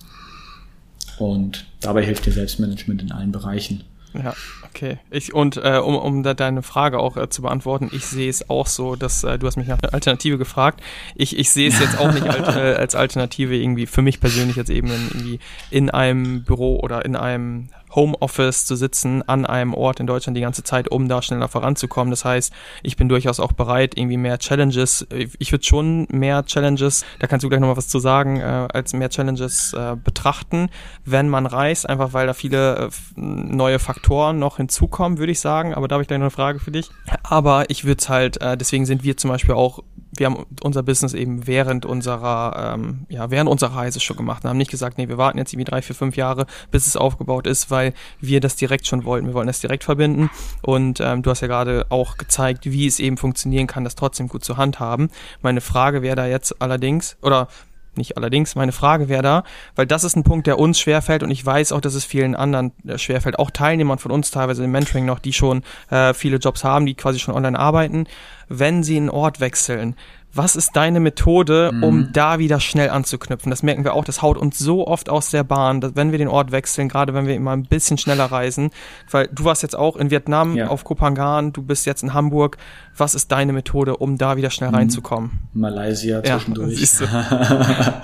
Und dabei hilft dir Selbstmanagement in allen Bereichen. Ja, okay. Ich, und äh, um, um da deine Frage auch äh, zu beantworten, ich sehe es auch so, dass äh, du hast mich nach einer Alternative gefragt. Ich, ich sehe es jetzt auch nicht als, äh, als Alternative irgendwie für mich persönlich jetzt eben in, irgendwie in einem Büro oder in einem Homeoffice zu sitzen an einem Ort in Deutschland die ganze Zeit, um da schneller voranzukommen. Das heißt, ich bin durchaus auch bereit, irgendwie mehr Challenges. Ich würde schon mehr Challenges, da kannst du gleich nochmal was zu sagen, äh, als mehr Challenges äh, betrachten, wenn man reist, einfach weil da viele äh, neue Faktoren noch hinzukommen, würde ich sagen. Aber da habe ich gleich noch eine Frage für dich. Aber ich würde es halt, äh, deswegen sind wir zum Beispiel auch wir haben unser Business eben während unserer, ähm, ja, während unserer Reise schon gemacht und haben nicht gesagt, nee, wir warten jetzt irgendwie drei, vier, fünf Jahre, bis es aufgebaut ist, weil wir das direkt schon wollten. Wir wollen das direkt verbinden. Und ähm, du hast ja gerade auch gezeigt, wie es eben funktionieren kann, das trotzdem gut zu handhaben. Meine Frage wäre da jetzt allerdings, oder nicht allerdings. Meine Frage wäre da, weil das ist ein Punkt, der uns schwerfällt und ich weiß auch, dass es vielen anderen äh, schwerfällt, auch Teilnehmern von uns teilweise im Mentoring noch, die schon äh, viele Jobs haben, die quasi schon online arbeiten, wenn sie einen Ort wechseln. Was ist deine Methode, um mhm. da wieder schnell anzuknüpfen? Das merken wir auch, das haut uns so oft aus der Bahn, dass wenn wir den Ort wechseln, gerade wenn wir immer ein bisschen schneller reisen, weil du warst jetzt auch in Vietnam ja. auf Kopangan, du bist jetzt in Hamburg. Was ist deine Methode, um da wieder schnell mhm. reinzukommen? Malaysia zwischendurch. Ja,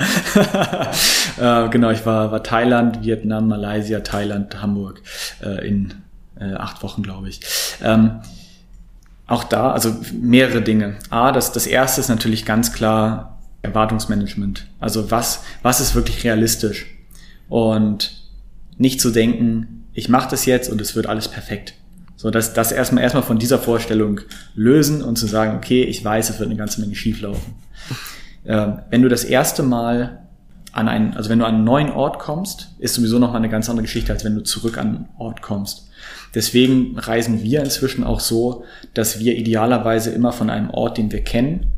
äh, genau, ich war, war Thailand, Vietnam, Malaysia, Thailand, Hamburg äh, in äh, acht Wochen, glaube ich. Ähm, auch da, also mehrere Dinge. A, das, das erste ist natürlich ganz klar Erwartungsmanagement. Also was, was ist wirklich realistisch? Und nicht zu denken, ich mache das jetzt und es wird alles perfekt. So, dass das erstmal erstmal von dieser Vorstellung lösen und zu sagen, okay, ich weiß, es wird eine ganze Menge schieflaufen. Ähm, wenn du das erste Mal an einen, also wenn du an einen neuen Ort kommst, ist sowieso noch mal eine ganz andere Geschichte, als wenn du zurück an einen Ort kommst. Deswegen reisen wir inzwischen auch so, dass wir idealerweise immer von einem Ort, den wir kennen,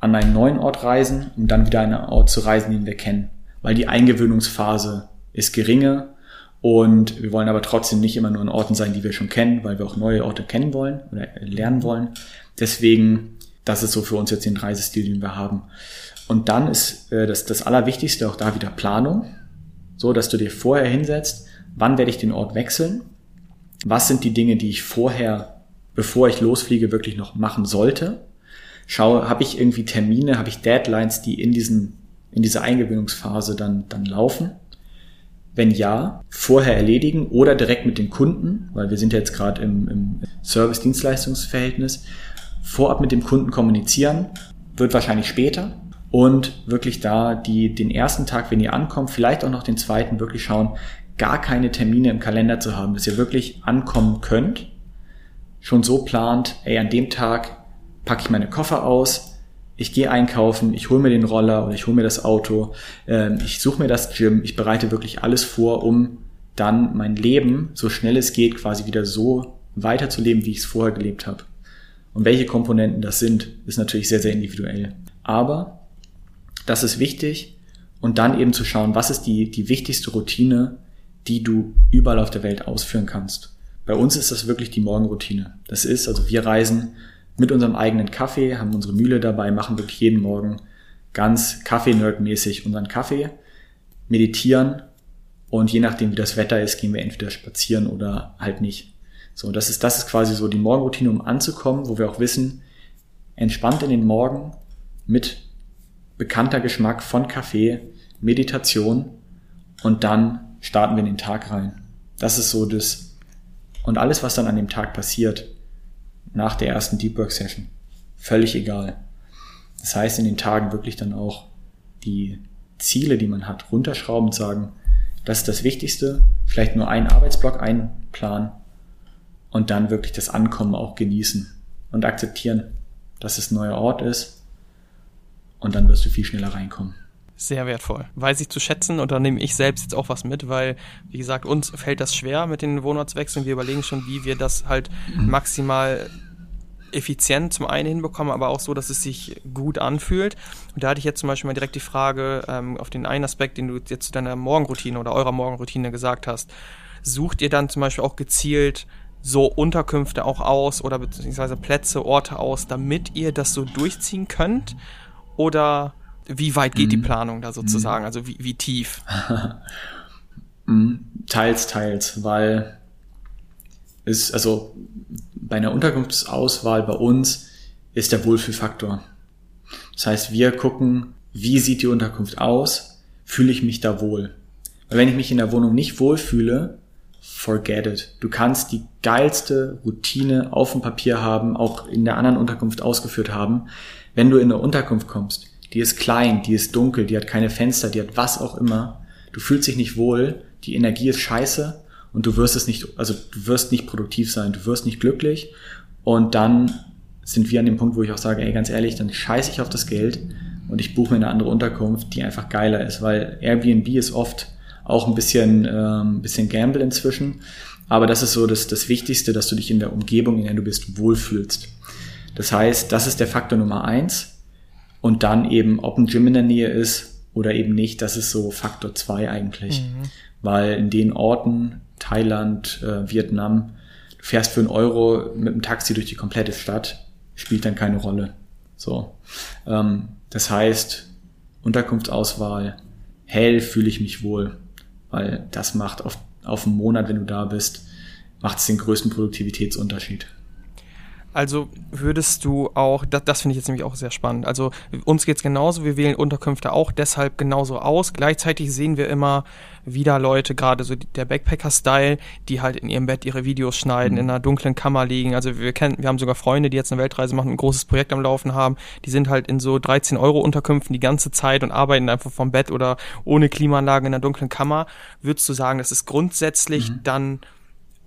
an einen neuen Ort reisen, um dann wieder an einen Ort zu reisen, den wir kennen. Weil die Eingewöhnungsphase ist geringer und wir wollen aber trotzdem nicht immer nur an Orten sein, die wir schon kennen, weil wir auch neue Orte kennen wollen oder lernen wollen. Deswegen, das ist so für uns jetzt den Reisestil, den wir haben. Und dann ist äh, das, das Allerwichtigste auch da wieder Planung, so dass du dir vorher hinsetzt, wann werde ich den Ort wechseln was sind die Dinge, die ich vorher, bevor ich losfliege, wirklich noch machen sollte. Schaue, habe ich irgendwie Termine, habe ich Deadlines, die in diesen, in dieser Eingewöhnungsphase dann, dann laufen? Wenn ja, vorher erledigen oder direkt mit den Kunden, weil wir sind jetzt gerade im, im Service-Dienstleistungsverhältnis, vorab mit dem Kunden kommunizieren, wird wahrscheinlich später und wirklich da die, den ersten Tag, wenn ihr ankommt, vielleicht auch noch den zweiten, wirklich schauen, gar keine Termine im Kalender zu haben, dass ihr wirklich ankommen könnt, schon so plant, ey, an dem Tag packe ich meine Koffer aus, ich gehe einkaufen, ich hole mir den Roller oder ich hole mir das Auto, äh, ich suche mir das Gym, ich bereite wirklich alles vor, um dann mein Leben, so schnell es geht, quasi wieder so weiterzuleben, wie ich es vorher gelebt habe. Und welche Komponenten das sind, ist natürlich sehr, sehr individuell. Aber das ist wichtig und dann eben zu schauen, was ist die, die wichtigste Routine, die du überall auf der Welt ausführen kannst. Bei uns ist das wirklich die Morgenroutine. Das ist, also wir reisen mit unserem eigenen Kaffee, haben unsere Mühle dabei, machen wirklich jeden Morgen ganz Kaffee-Nerd-mäßig unseren Kaffee, meditieren und je nachdem, wie das Wetter ist, gehen wir entweder spazieren oder halt nicht. So, das ist, das ist quasi so die Morgenroutine, um anzukommen, wo wir auch wissen, entspannt in den Morgen mit bekannter Geschmack von Kaffee, Meditation und dann starten wir in den Tag rein. Das ist so das. Und alles, was dann an dem Tag passiert, nach der ersten Deep Work Session, völlig egal. Das heißt, in den Tagen wirklich dann auch die Ziele, die man hat, runterschrauben und sagen, das ist das Wichtigste, vielleicht nur einen Arbeitsblock einplanen und dann wirklich das Ankommen auch genießen. und akzeptieren, dass es ein neuer Ort ist und dann wirst du viel schneller reinkommen. Sehr wertvoll. Weiß ich zu schätzen und da nehme ich selbst jetzt auch was mit, weil, wie gesagt, uns fällt das schwer mit den Wohnortswechseln. Wir überlegen schon, wie wir das halt mhm. maximal effizient zum einen hinbekommen, aber auch so, dass es sich gut anfühlt. Und da hatte ich jetzt zum Beispiel mal direkt die Frage ähm, auf den einen Aspekt, den du jetzt zu deiner Morgenroutine oder eurer Morgenroutine gesagt hast. Sucht ihr dann zum Beispiel auch gezielt so Unterkünfte auch aus oder beziehungsweise Plätze, Orte aus, damit ihr das so durchziehen könnt? Oder wie weit geht mhm. die Planung da sozusagen? Mhm. Also wie, wie tief? Mhm. teils, teils, weil ist, also bei einer Unterkunftsauswahl bei uns ist der Wohlfühlfaktor. Das heißt, wir gucken, wie sieht die Unterkunft aus? Fühle ich mich da wohl? Weil wenn ich mich in der Wohnung nicht wohlfühle, forget it. Du kannst die geilste Routine auf dem Papier haben, auch in der anderen Unterkunft ausgeführt haben. Wenn du in eine Unterkunft kommst, die ist klein, die ist dunkel, die hat keine Fenster, die hat was auch immer, du fühlst dich nicht wohl, die Energie ist scheiße und du wirst es nicht, also du wirst nicht produktiv sein, du wirst nicht glücklich. Und dann sind wir an dem Punkt, wo ich auch sage, ey, ganz ehrlich, dann scheiße ich auf das Geld und ich buche mir eine andere Unterkunft, die einfach geiler ist, weil Airbnb ist oft auch ein bisschen, ähm, bisschen Gamble inzwischen, aber das ist so das, das Wichtigste, dass du dich in der Umgebung, in der du bist, wohlfühlst. Das heißt, das ist der Faktor Nummer eins und dann eben, ob ein Gym in der Nähe ist oder eben nicht, das ist so Faktor zwei eigentlich. Mhm. Weil in den Orten, Thailand, äh, Vietnam, du fährst für einen Euro mit dem Taxi durch die komplette Stadt, spielt dann keine Rolle. So. Ähm, das heißt, Unterkunftsauswahl, hell fühle ich mich wohl, weil das macht auf, auf einen Monat, wenn du da bist, macht es den größten Produktivitätsunterschied. Also würdest du auch, das, das finde ich jetzt nämlich auch sehr spannend. Also uns geht's genauso, wir wählen Unterkünfte auch deshalb genauso aus. Gleichzeitig sehen wir immer wieder Leute, gerade so der Backpacker-Style, die halt in ihrem Bett ihre Videos schneiden, mhm. in einer dunklen Kammer liegen. Also wir kennen, wir haben sogar Freunde, die jetzt eine Weltreise machen, ein großes Projekt am Laufen haben. Die sind halt in so 13 Euro Unterkünften die ganze Zeit und arbeiten einfach vom Bett oder ohne Klimaanlage in einer dunklen Kammer. Würdest du sagen, das ist grundsätzlich mhm. dann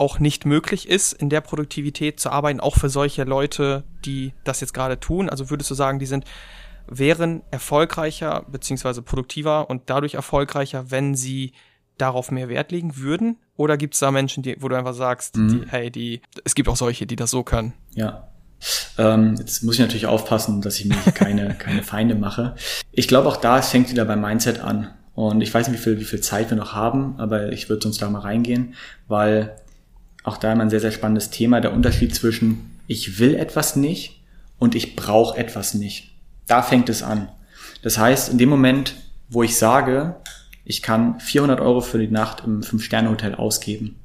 auch nicht möglich ist, in der Produktivität zu arbeiten, auch für solche Leute, die das jetzt gerade tun? Also würdest du sagen, die sind, wären erfolgreicher beziehungsweise produktiver und dadurch erfolgreicher, wenn sie darauf mehr Wert legen würden? Oder gibt es da Menschen, die, wo du einfach sagst, mhm. die, hey, die, es gibt auch solche, die das so können? Ja. Ähm, jetzt muss ich natürlich aufpassen, dass ich mir keine, keine Feinde mache. Ich glaube, auch da, fängt wieder beim Mindset an. Und ich weiß nicht, wie viel, wie viel Zeit wir noch haben, aber ich würde uns da mal reingehen, weil auch da immer ein sehr, sehr spannendes Thema, der Unterschied zwischen ich will etwas nicht und ich brauche etwas nicht. Da fängt es an. Das heißt, in dem Moment, wo ich sage, ich kann 400 Euro für die Nacht im 5-Sterne-Hotel ausgeben,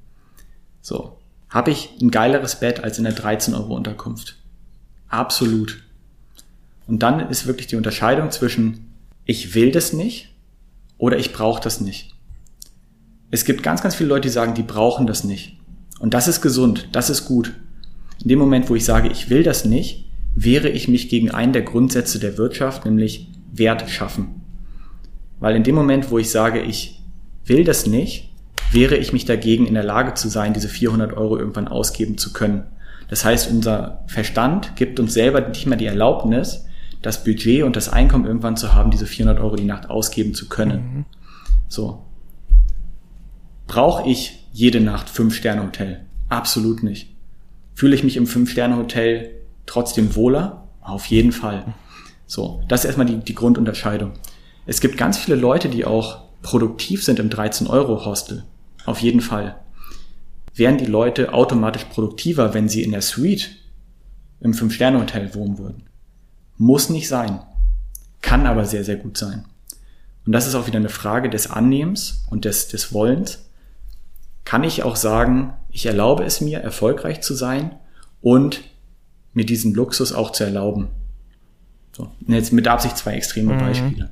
so, habe ich ein geileres Bett als in der 13 Euro Unterkunft. Absolut. Und dann ist wirklich die Unterscheidung zwischen ich will das nicht oder ich brauche das nicht. Es gibt ganz, ganz viele Leute, die sagen, die brauchen das nicht. Und das ist gesund, das ist gut. In dem Moment, wo ich sage, ich will das nicht, wehre ich mich gegen einen der Grundsätze der Wirtschaft, nämlich Wert schaffen. Weil in dem Moment, wo ich sage, ich will das nicht, wäre ich mich dagegen in der Lage zu sein, diese 400 Euro irgendwann ausgeben zu können. Das heißt, unser Verstand gibt uns selber nicht mehr die Erlaubnis, das Budget und das Einkommen irgendwann zu haben, diese 400 Euro die Nacht ausgeben zu können. Mhm. So. Brauche ich jede Nacht Fünf-Sterne-Hotel. Absolut nicht. Fühle ich mich im Fünf-Sterne-Hotel trotzdem wohler? Auf jeden Fall. So, das ist erstmal die, die Grundunterscheidung. Es gibt ganz viele Leute, die auch produktiv sind im 13-Euro-Hostel. Auf jeden Fall. Wären die Leute automatisch produktiver, wenn sie in der Suite im Fünf-Sterne-Hotel wohnen würden? Muss nicht sein. Kann aber sehr, sehr gut sein. Und das ist auch wieder eine Frage des Annehmens und des, des Wollens kann ich auch sagen, ich erlaube es mir, erfolgreich zu sein und mir diesen Luxus auch zu erlauben. So, jetzt mit Absicht zwei extreme mhm. Beispiele.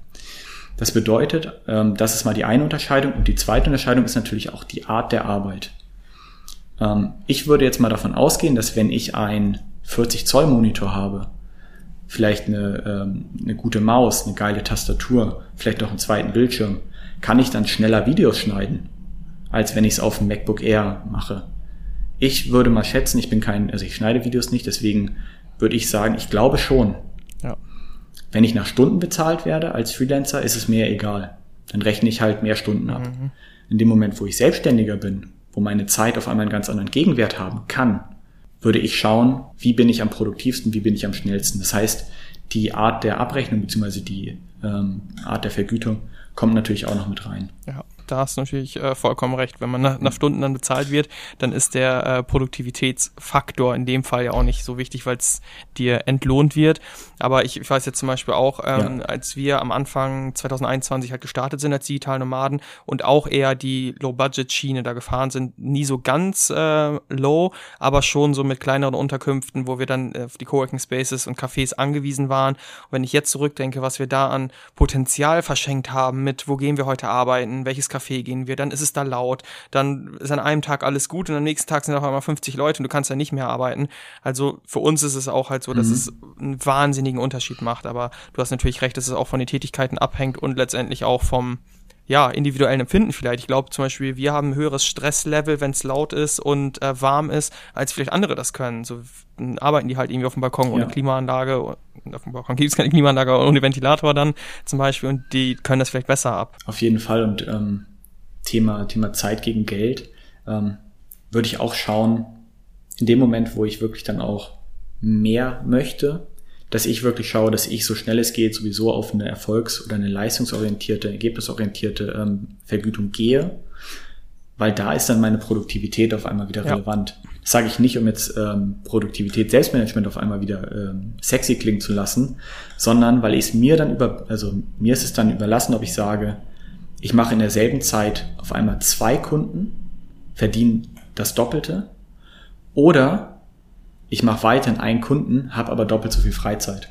Das bedeutet, ähm, das ist mal die eine Unterscheidung und die zweite Unterscheidung ist natürlich auch die Art der Arbeit. Ähm, ich würde jetzt mal davon ausgehen, dass wenn ich ein 40 Zoll Monitor habe, vielleicht eine, ähm, eine gute Maus, eine geile Tastatur, vielleicht auch einen zweiten Bildschirm, kann ich dann schneller Videos schneiden als wenn ich es auf dem MacBook Air mache. Ich würde mal schätzen, ich bin kein, also ich schneide Videos nicht, deswegen würde ich sagen, ich glaube schon. Ja. Wenn ich nach Stunden bezahlt werde als Freelancer, ist es mir egal. Dann rechne ich halt mehr Stunden ab. Mhm. In dem Moment, wo ich selbstständiger bin, wo meine Zeit auf einmal einen ganz anderen Gegenwert haben kann, würde ich schauen, wie bin ich am produktivsten, wie bin ich am schnellsten. Das heißt, die Art der Abrechnung bzw. die ähm, Art der Vergütung kommt natürlich auch noch mit rein. Ja da hast du natürlich äh, vollkommen recht. Wenn man nach, nach, Stunden dann bezahlt wird, dann ist der äh, Produktivitätsfaktor in dem Fall ja auch nicht so wichtig, weil es dir entlohnt wird. Aber ich, ich weiß jetzt zum Beispiel auch, ähm, ja. als wir am Anfang 2021 halt gestartet sind als digitale Nomaden und auch eher die Low-Budget-Schiene da gefahren sind, nie so ganz äh, low, aber schon so mit kleineren Unterkünften, wo wir dann äh, auf die Coworking Spaces und Cafés angewiesen waren. Und wenn ich jetzt zurückdenke, was wir da an Potenzial verschenkt haben mit, wo gehen wir heute arbeiten, welches Café gehen wir, dann ist es da laut, dann ist an einem Tag alles gut und am nächsten Tag sind auf einmal 50 Leute und du kannst ja nicht mehr arbeiten. Also für uns ist es auch halt so, dass mhm. es einen wahnsinnigen Unterschied macht, aber du hast natürlich recht, dass es auch von den Tätigkeiten abhängt und letztendlich auch vom ja, individuellen Empfinden vielleicht. Ich glaube zum Beispiel, wir haben ein höheres Stresslevel, wenn es laut ist und äh, warm ist, als vielleicht andere das können. So arbeiten die halt irgendwie auf dem Balkon ohne ja. Klimaanlage. Auf dem Balkon gibt es keine Klimaanlage ohne Ventilator dann zum Beispiel und die können das vielleicht besser ab. Auf jeden Fall und ähm, Thema, Thema Zeit gegen Geld ähm, würde ich auch schauen, in dem Moment, wo ich wirklich dann auch mehr möchte, dass ich wirklich schaue, dass ich so schnell es geht sowieso auf eine erfolgs- oder eine leistungsorientierte, ergebnisorientierte ähm, Vergütung gehe, weil da ist dann meine Produktivität auf einmal wieder relevant. Ja. Das sage ich nicht, um jetzt ähm, Produktivität, Selbstmanagement auf einmal wieder ähm, sexy klingen zu lassen, sondern weil ich es mir dann über, also mir ist es dann überlassen, ob ich sage, ich mache in derselben Zeit auf einmal zwei Kunden, verdiene das Doppelte oder ich mache weiterhin einen Kunden, habe aber doppelt so viel Freizeit.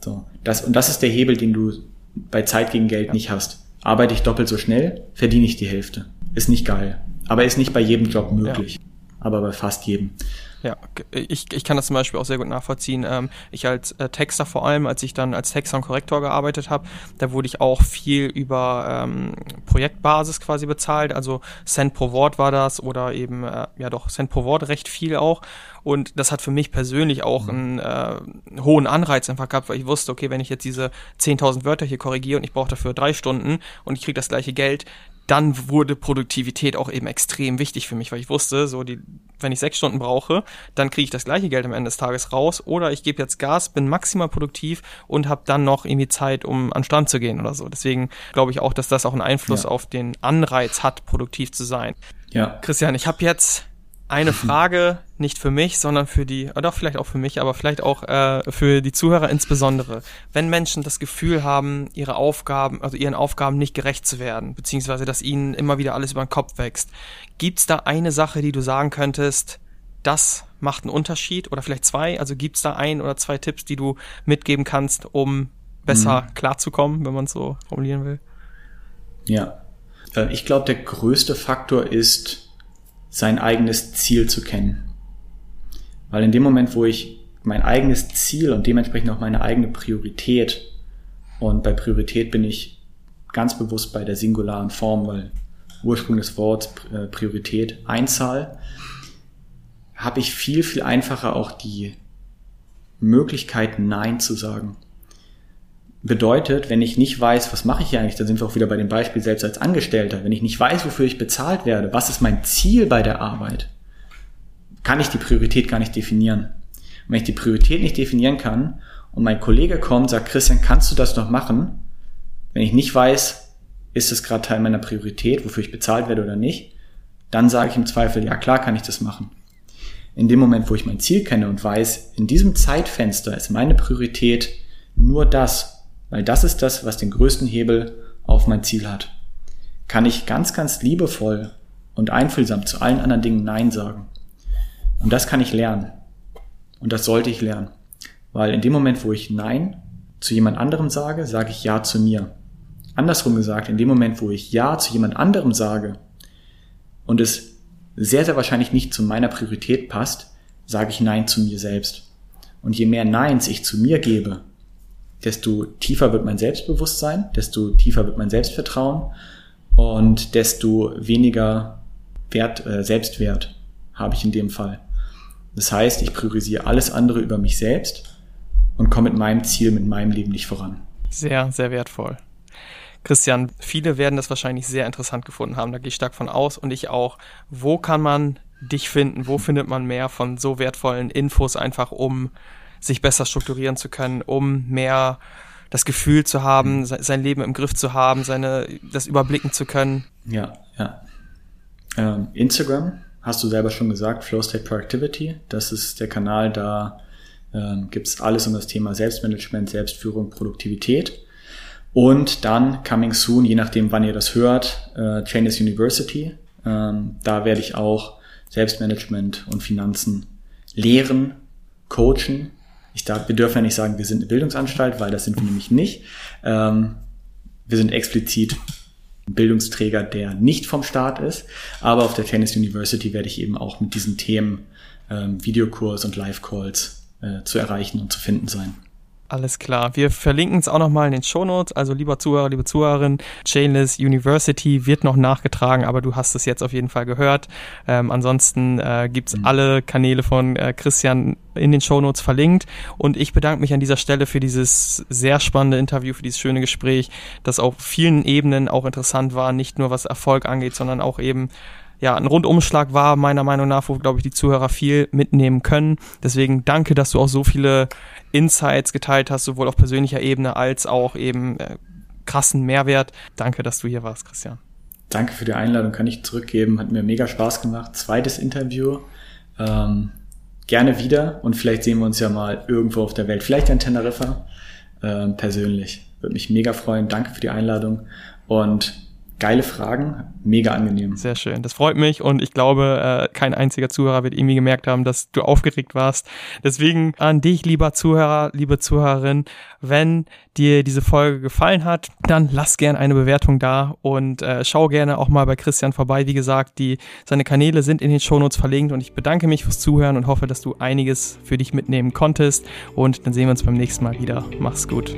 So, das, und das ist der Hebel, den du bei Zeit gegen Geld nicht hast. Arbeite ich doppelt so schnell, verdiene ich die Hälfte. Ist nicht geil. Aber ist nicht bei jedem Job möglich. Ja. Aber bei fast jedem. Ja, ich, ich kann das zum Beispiel auch sehr gut nachvollziehen. Ähm, ich als äh, Texter vor allem, als ich dann als Texter und Korrektor gearbeitet habe, da wurde ich auch viel über ähm, Projektbasis quasi bezahlt. Also Cent pro Wort war das oder eben, äh, ja doch, Cent pro Wort recht viel auch. Und das hat für mich persönlich auch mhm. einen, äh, hohen Anreiz einfach gehabt, weil ich wusste, okay, wenn ich jetzt diese 10.000 Wörter hier korrigiere und ich brauche dafür drei Stunden und ich kriege das gleiche Geld, dann wurde Produktivität auch eben extrem wichtig für mich, weil ich wusste, so die, wenn ich sechs Stunden brauche, dann kriege ich das gleiche Geld am Ende des Tages raus oder ich gebe jetzt Gas, bin maximal produktiv und habe dann noch irgendwie Zeit, um an Strand zu gehen oder so. Deswegen glaube ich auch, dass das auch einen Einfluss ja. auf den Anreiz hat, produktiv zu sein. Ja. Christian, ich habe jetzt eine Frage nicht für mich, sondern für die, oder vielleicht auch für mich, aber vielleicht auch äh, für die Zuhörer insbesondere. Wenn Menschen das Gefühl haben, ihre Aufgaben, also ihren Aufgaben nicht gerecht zu werden, beziehungsweise dass ihnen immer wieder alles über den Kopf wächst, gibt's da eine Sache, die du sagen könntest, das macht einen Unterschied oder vielleicht zwei? Also gibt's da ein oder zwei Tipps, die du mitgeben kannst, um besser mhm. klarzukommen, wenn man es so formulieren will? Ja, äh, ich glaube, der größte Faktor ist, sein eigenes Ziel zu kennen. Weil in dem Moment, wo ich mein eigenes Ziel und dementsprechend auch meine eigene Priorität, und bei Priorität bin ich ganz bewusst bei der singularen Form, weil Ursprung des Wortes äh, Priorität Einzahl, habe ich viel, viel einfacher auch die Möglichkeit, Nein zu sagen. Bedeutet, wenn ich nicht weiß, was mache ich hier eigentlich, dann sind wir auch wieder bei dem Beispiel selbst als Angestellter. Wenn ich nicht weiß, wofür ich bezahlt werde, was ist mein Ziel bei der Arbeit, kann ich die Priorität gar nicht definieren. Und wenn ich die Priorität nicht definieren kann und mein Kollege kommt, sagt, Christian, kannst du das noch machen? Wenn ich nicht weiß, ist es gerade Teil meiner Priorität, wofür ich bezahlt werde oder nicht, dann sage ich im Zweifel, ja klar kann ich das machen. In dem Moment, wo ich mein Ziel kenne und weiß, in diesem Zeitfenster ist meine Priorität nur das, weil das ist das, was den größten Hebel auf mein Ziel hat. Kann ich ganz, ganz liebevoll und einfühlsam zu allen anderen Dingen Nein sagen. Und das kann ich lernen. Und das sollte ich lernen. Weil in dem Moment, wo ich Nein zu jemand anderem sage, sage ich Ja zu mir. Andersrum gesagt, in dem Moment, wo ich Ja zu jemand anderem sage und es sehr, sehr wahrscheinlich nicht zu meiner Priorität passt, sage ich Nein zu mir selbst. Und je mehr Neins ich zu mir gebe, desto tiefer wird mein Selbstbewusstsein, desto tiefer wird mein Selbstvertrauen und desto weniger Wert, äh, Selbstwert habe ich in dem Fall. Das heißt, ich priorisiere alles andere über mich selbst und komme mit meinem Ziel, mit meinem Leben nicht voran. Sehr, sehr wertvoll. Christian, viele werden das wahrscheinlich sehr interessant gefunden haben, da gehe ich stark von aus und ich auch. Wo kann man dich finden? Wo findet man mehr von so wertvollen Infos einfach, um sich besser strukturieren zu können, um mehr das Gefühl zu haben, sein Leben im Griff zu haben, seine, das überblicken zu können? Ja, ja. Ähm, Instagram, hast du selber schon gesagt, Flow State Productivity. Das ist der Kanal, da ähm, gibt es alles um das Thema Selbstmanagement, Selbstführung, Produktivität. Und dann coming soon, je nachdem, wann ihr das hört, äh, Chainless University. Ähm, da werde ich auch Selbstmanagement und Finanzen lehren, coachen. Ich darf, wir dürfen ja nicht sagen, wir sind eine Bildungsanstalt, weil das sind wir nämlich nicht. Ähm, wir sind explizit Bildungsträger, der nicht vom Staat ist. Aber auf der Tennis University werde ich eben auch mit diesen Themen ähm, Videokurs und Live-Calls äh, zu erreichen und zu finden sein. Alles klar. Wir verlinken es auch nochmal in den Shownotes. Also lieber Zuhörer, liebe Zuhörerin, Chainless University wird noch nachgetragen, aber du hast es jetzt auf jeden Fall gehört. Ähm, ansonsten äh, gibt's mhm. alle Kanäle von äh, Christian in den Shownotes verlinkt. Und ich bedanke mich an dieser Stelle für dieses sehr spannende Interview, für dieses schöne Gespräch, das auf vielen Ebenen auch interessant war, nicht nur was Erfolg angeht, sondern auch eben ja, ein Rundumschlag war, meiner Meinung nach, wo, glaube ich, die Zuhörer viel mitnehmen können. Deswegen danke, dass du auch so viele Insights geteilt hast, sowohl auf persönlicher Ebene als auch eben äh, krassen Mehrwert. Danke, dass du hier warst, Christian. Danke für die Einladung, kann ich zurückgeben. Hat mir mega Spaß gemacht. Zweites Interview. Ähm, gerne wieder und vielleicht sehen wir uns ja mal irgendwo auf der Welt. Vielleicht in Teneriffa ähm, persönlich. Würde mich mega freuen. Danke für die Einladung und geile Fragen, mega angenehm. Sehr schön, das freut mich und ich glaube, äh, kein einziger Zuhörer wird irgendwie gemerkt haben, dass du aufgeregt warst. Deswegen an dich, lieber Zuhörer, liebe Zuhörerin, wenn dir diese Folge gefallen hat, dann lass gerne eine Bewertung da und äh, schau gerne auch mal bei Christian vorbei. Wie gesagt, die, seine Kanäle sind in den Shownotes verlinkt und ich bedanke mich fürs Zuhören und hoffe, dass du einiges für dich mitnehmen konntest und dann sehen wir uns beim nächsten Mal wieder. Mach's gut.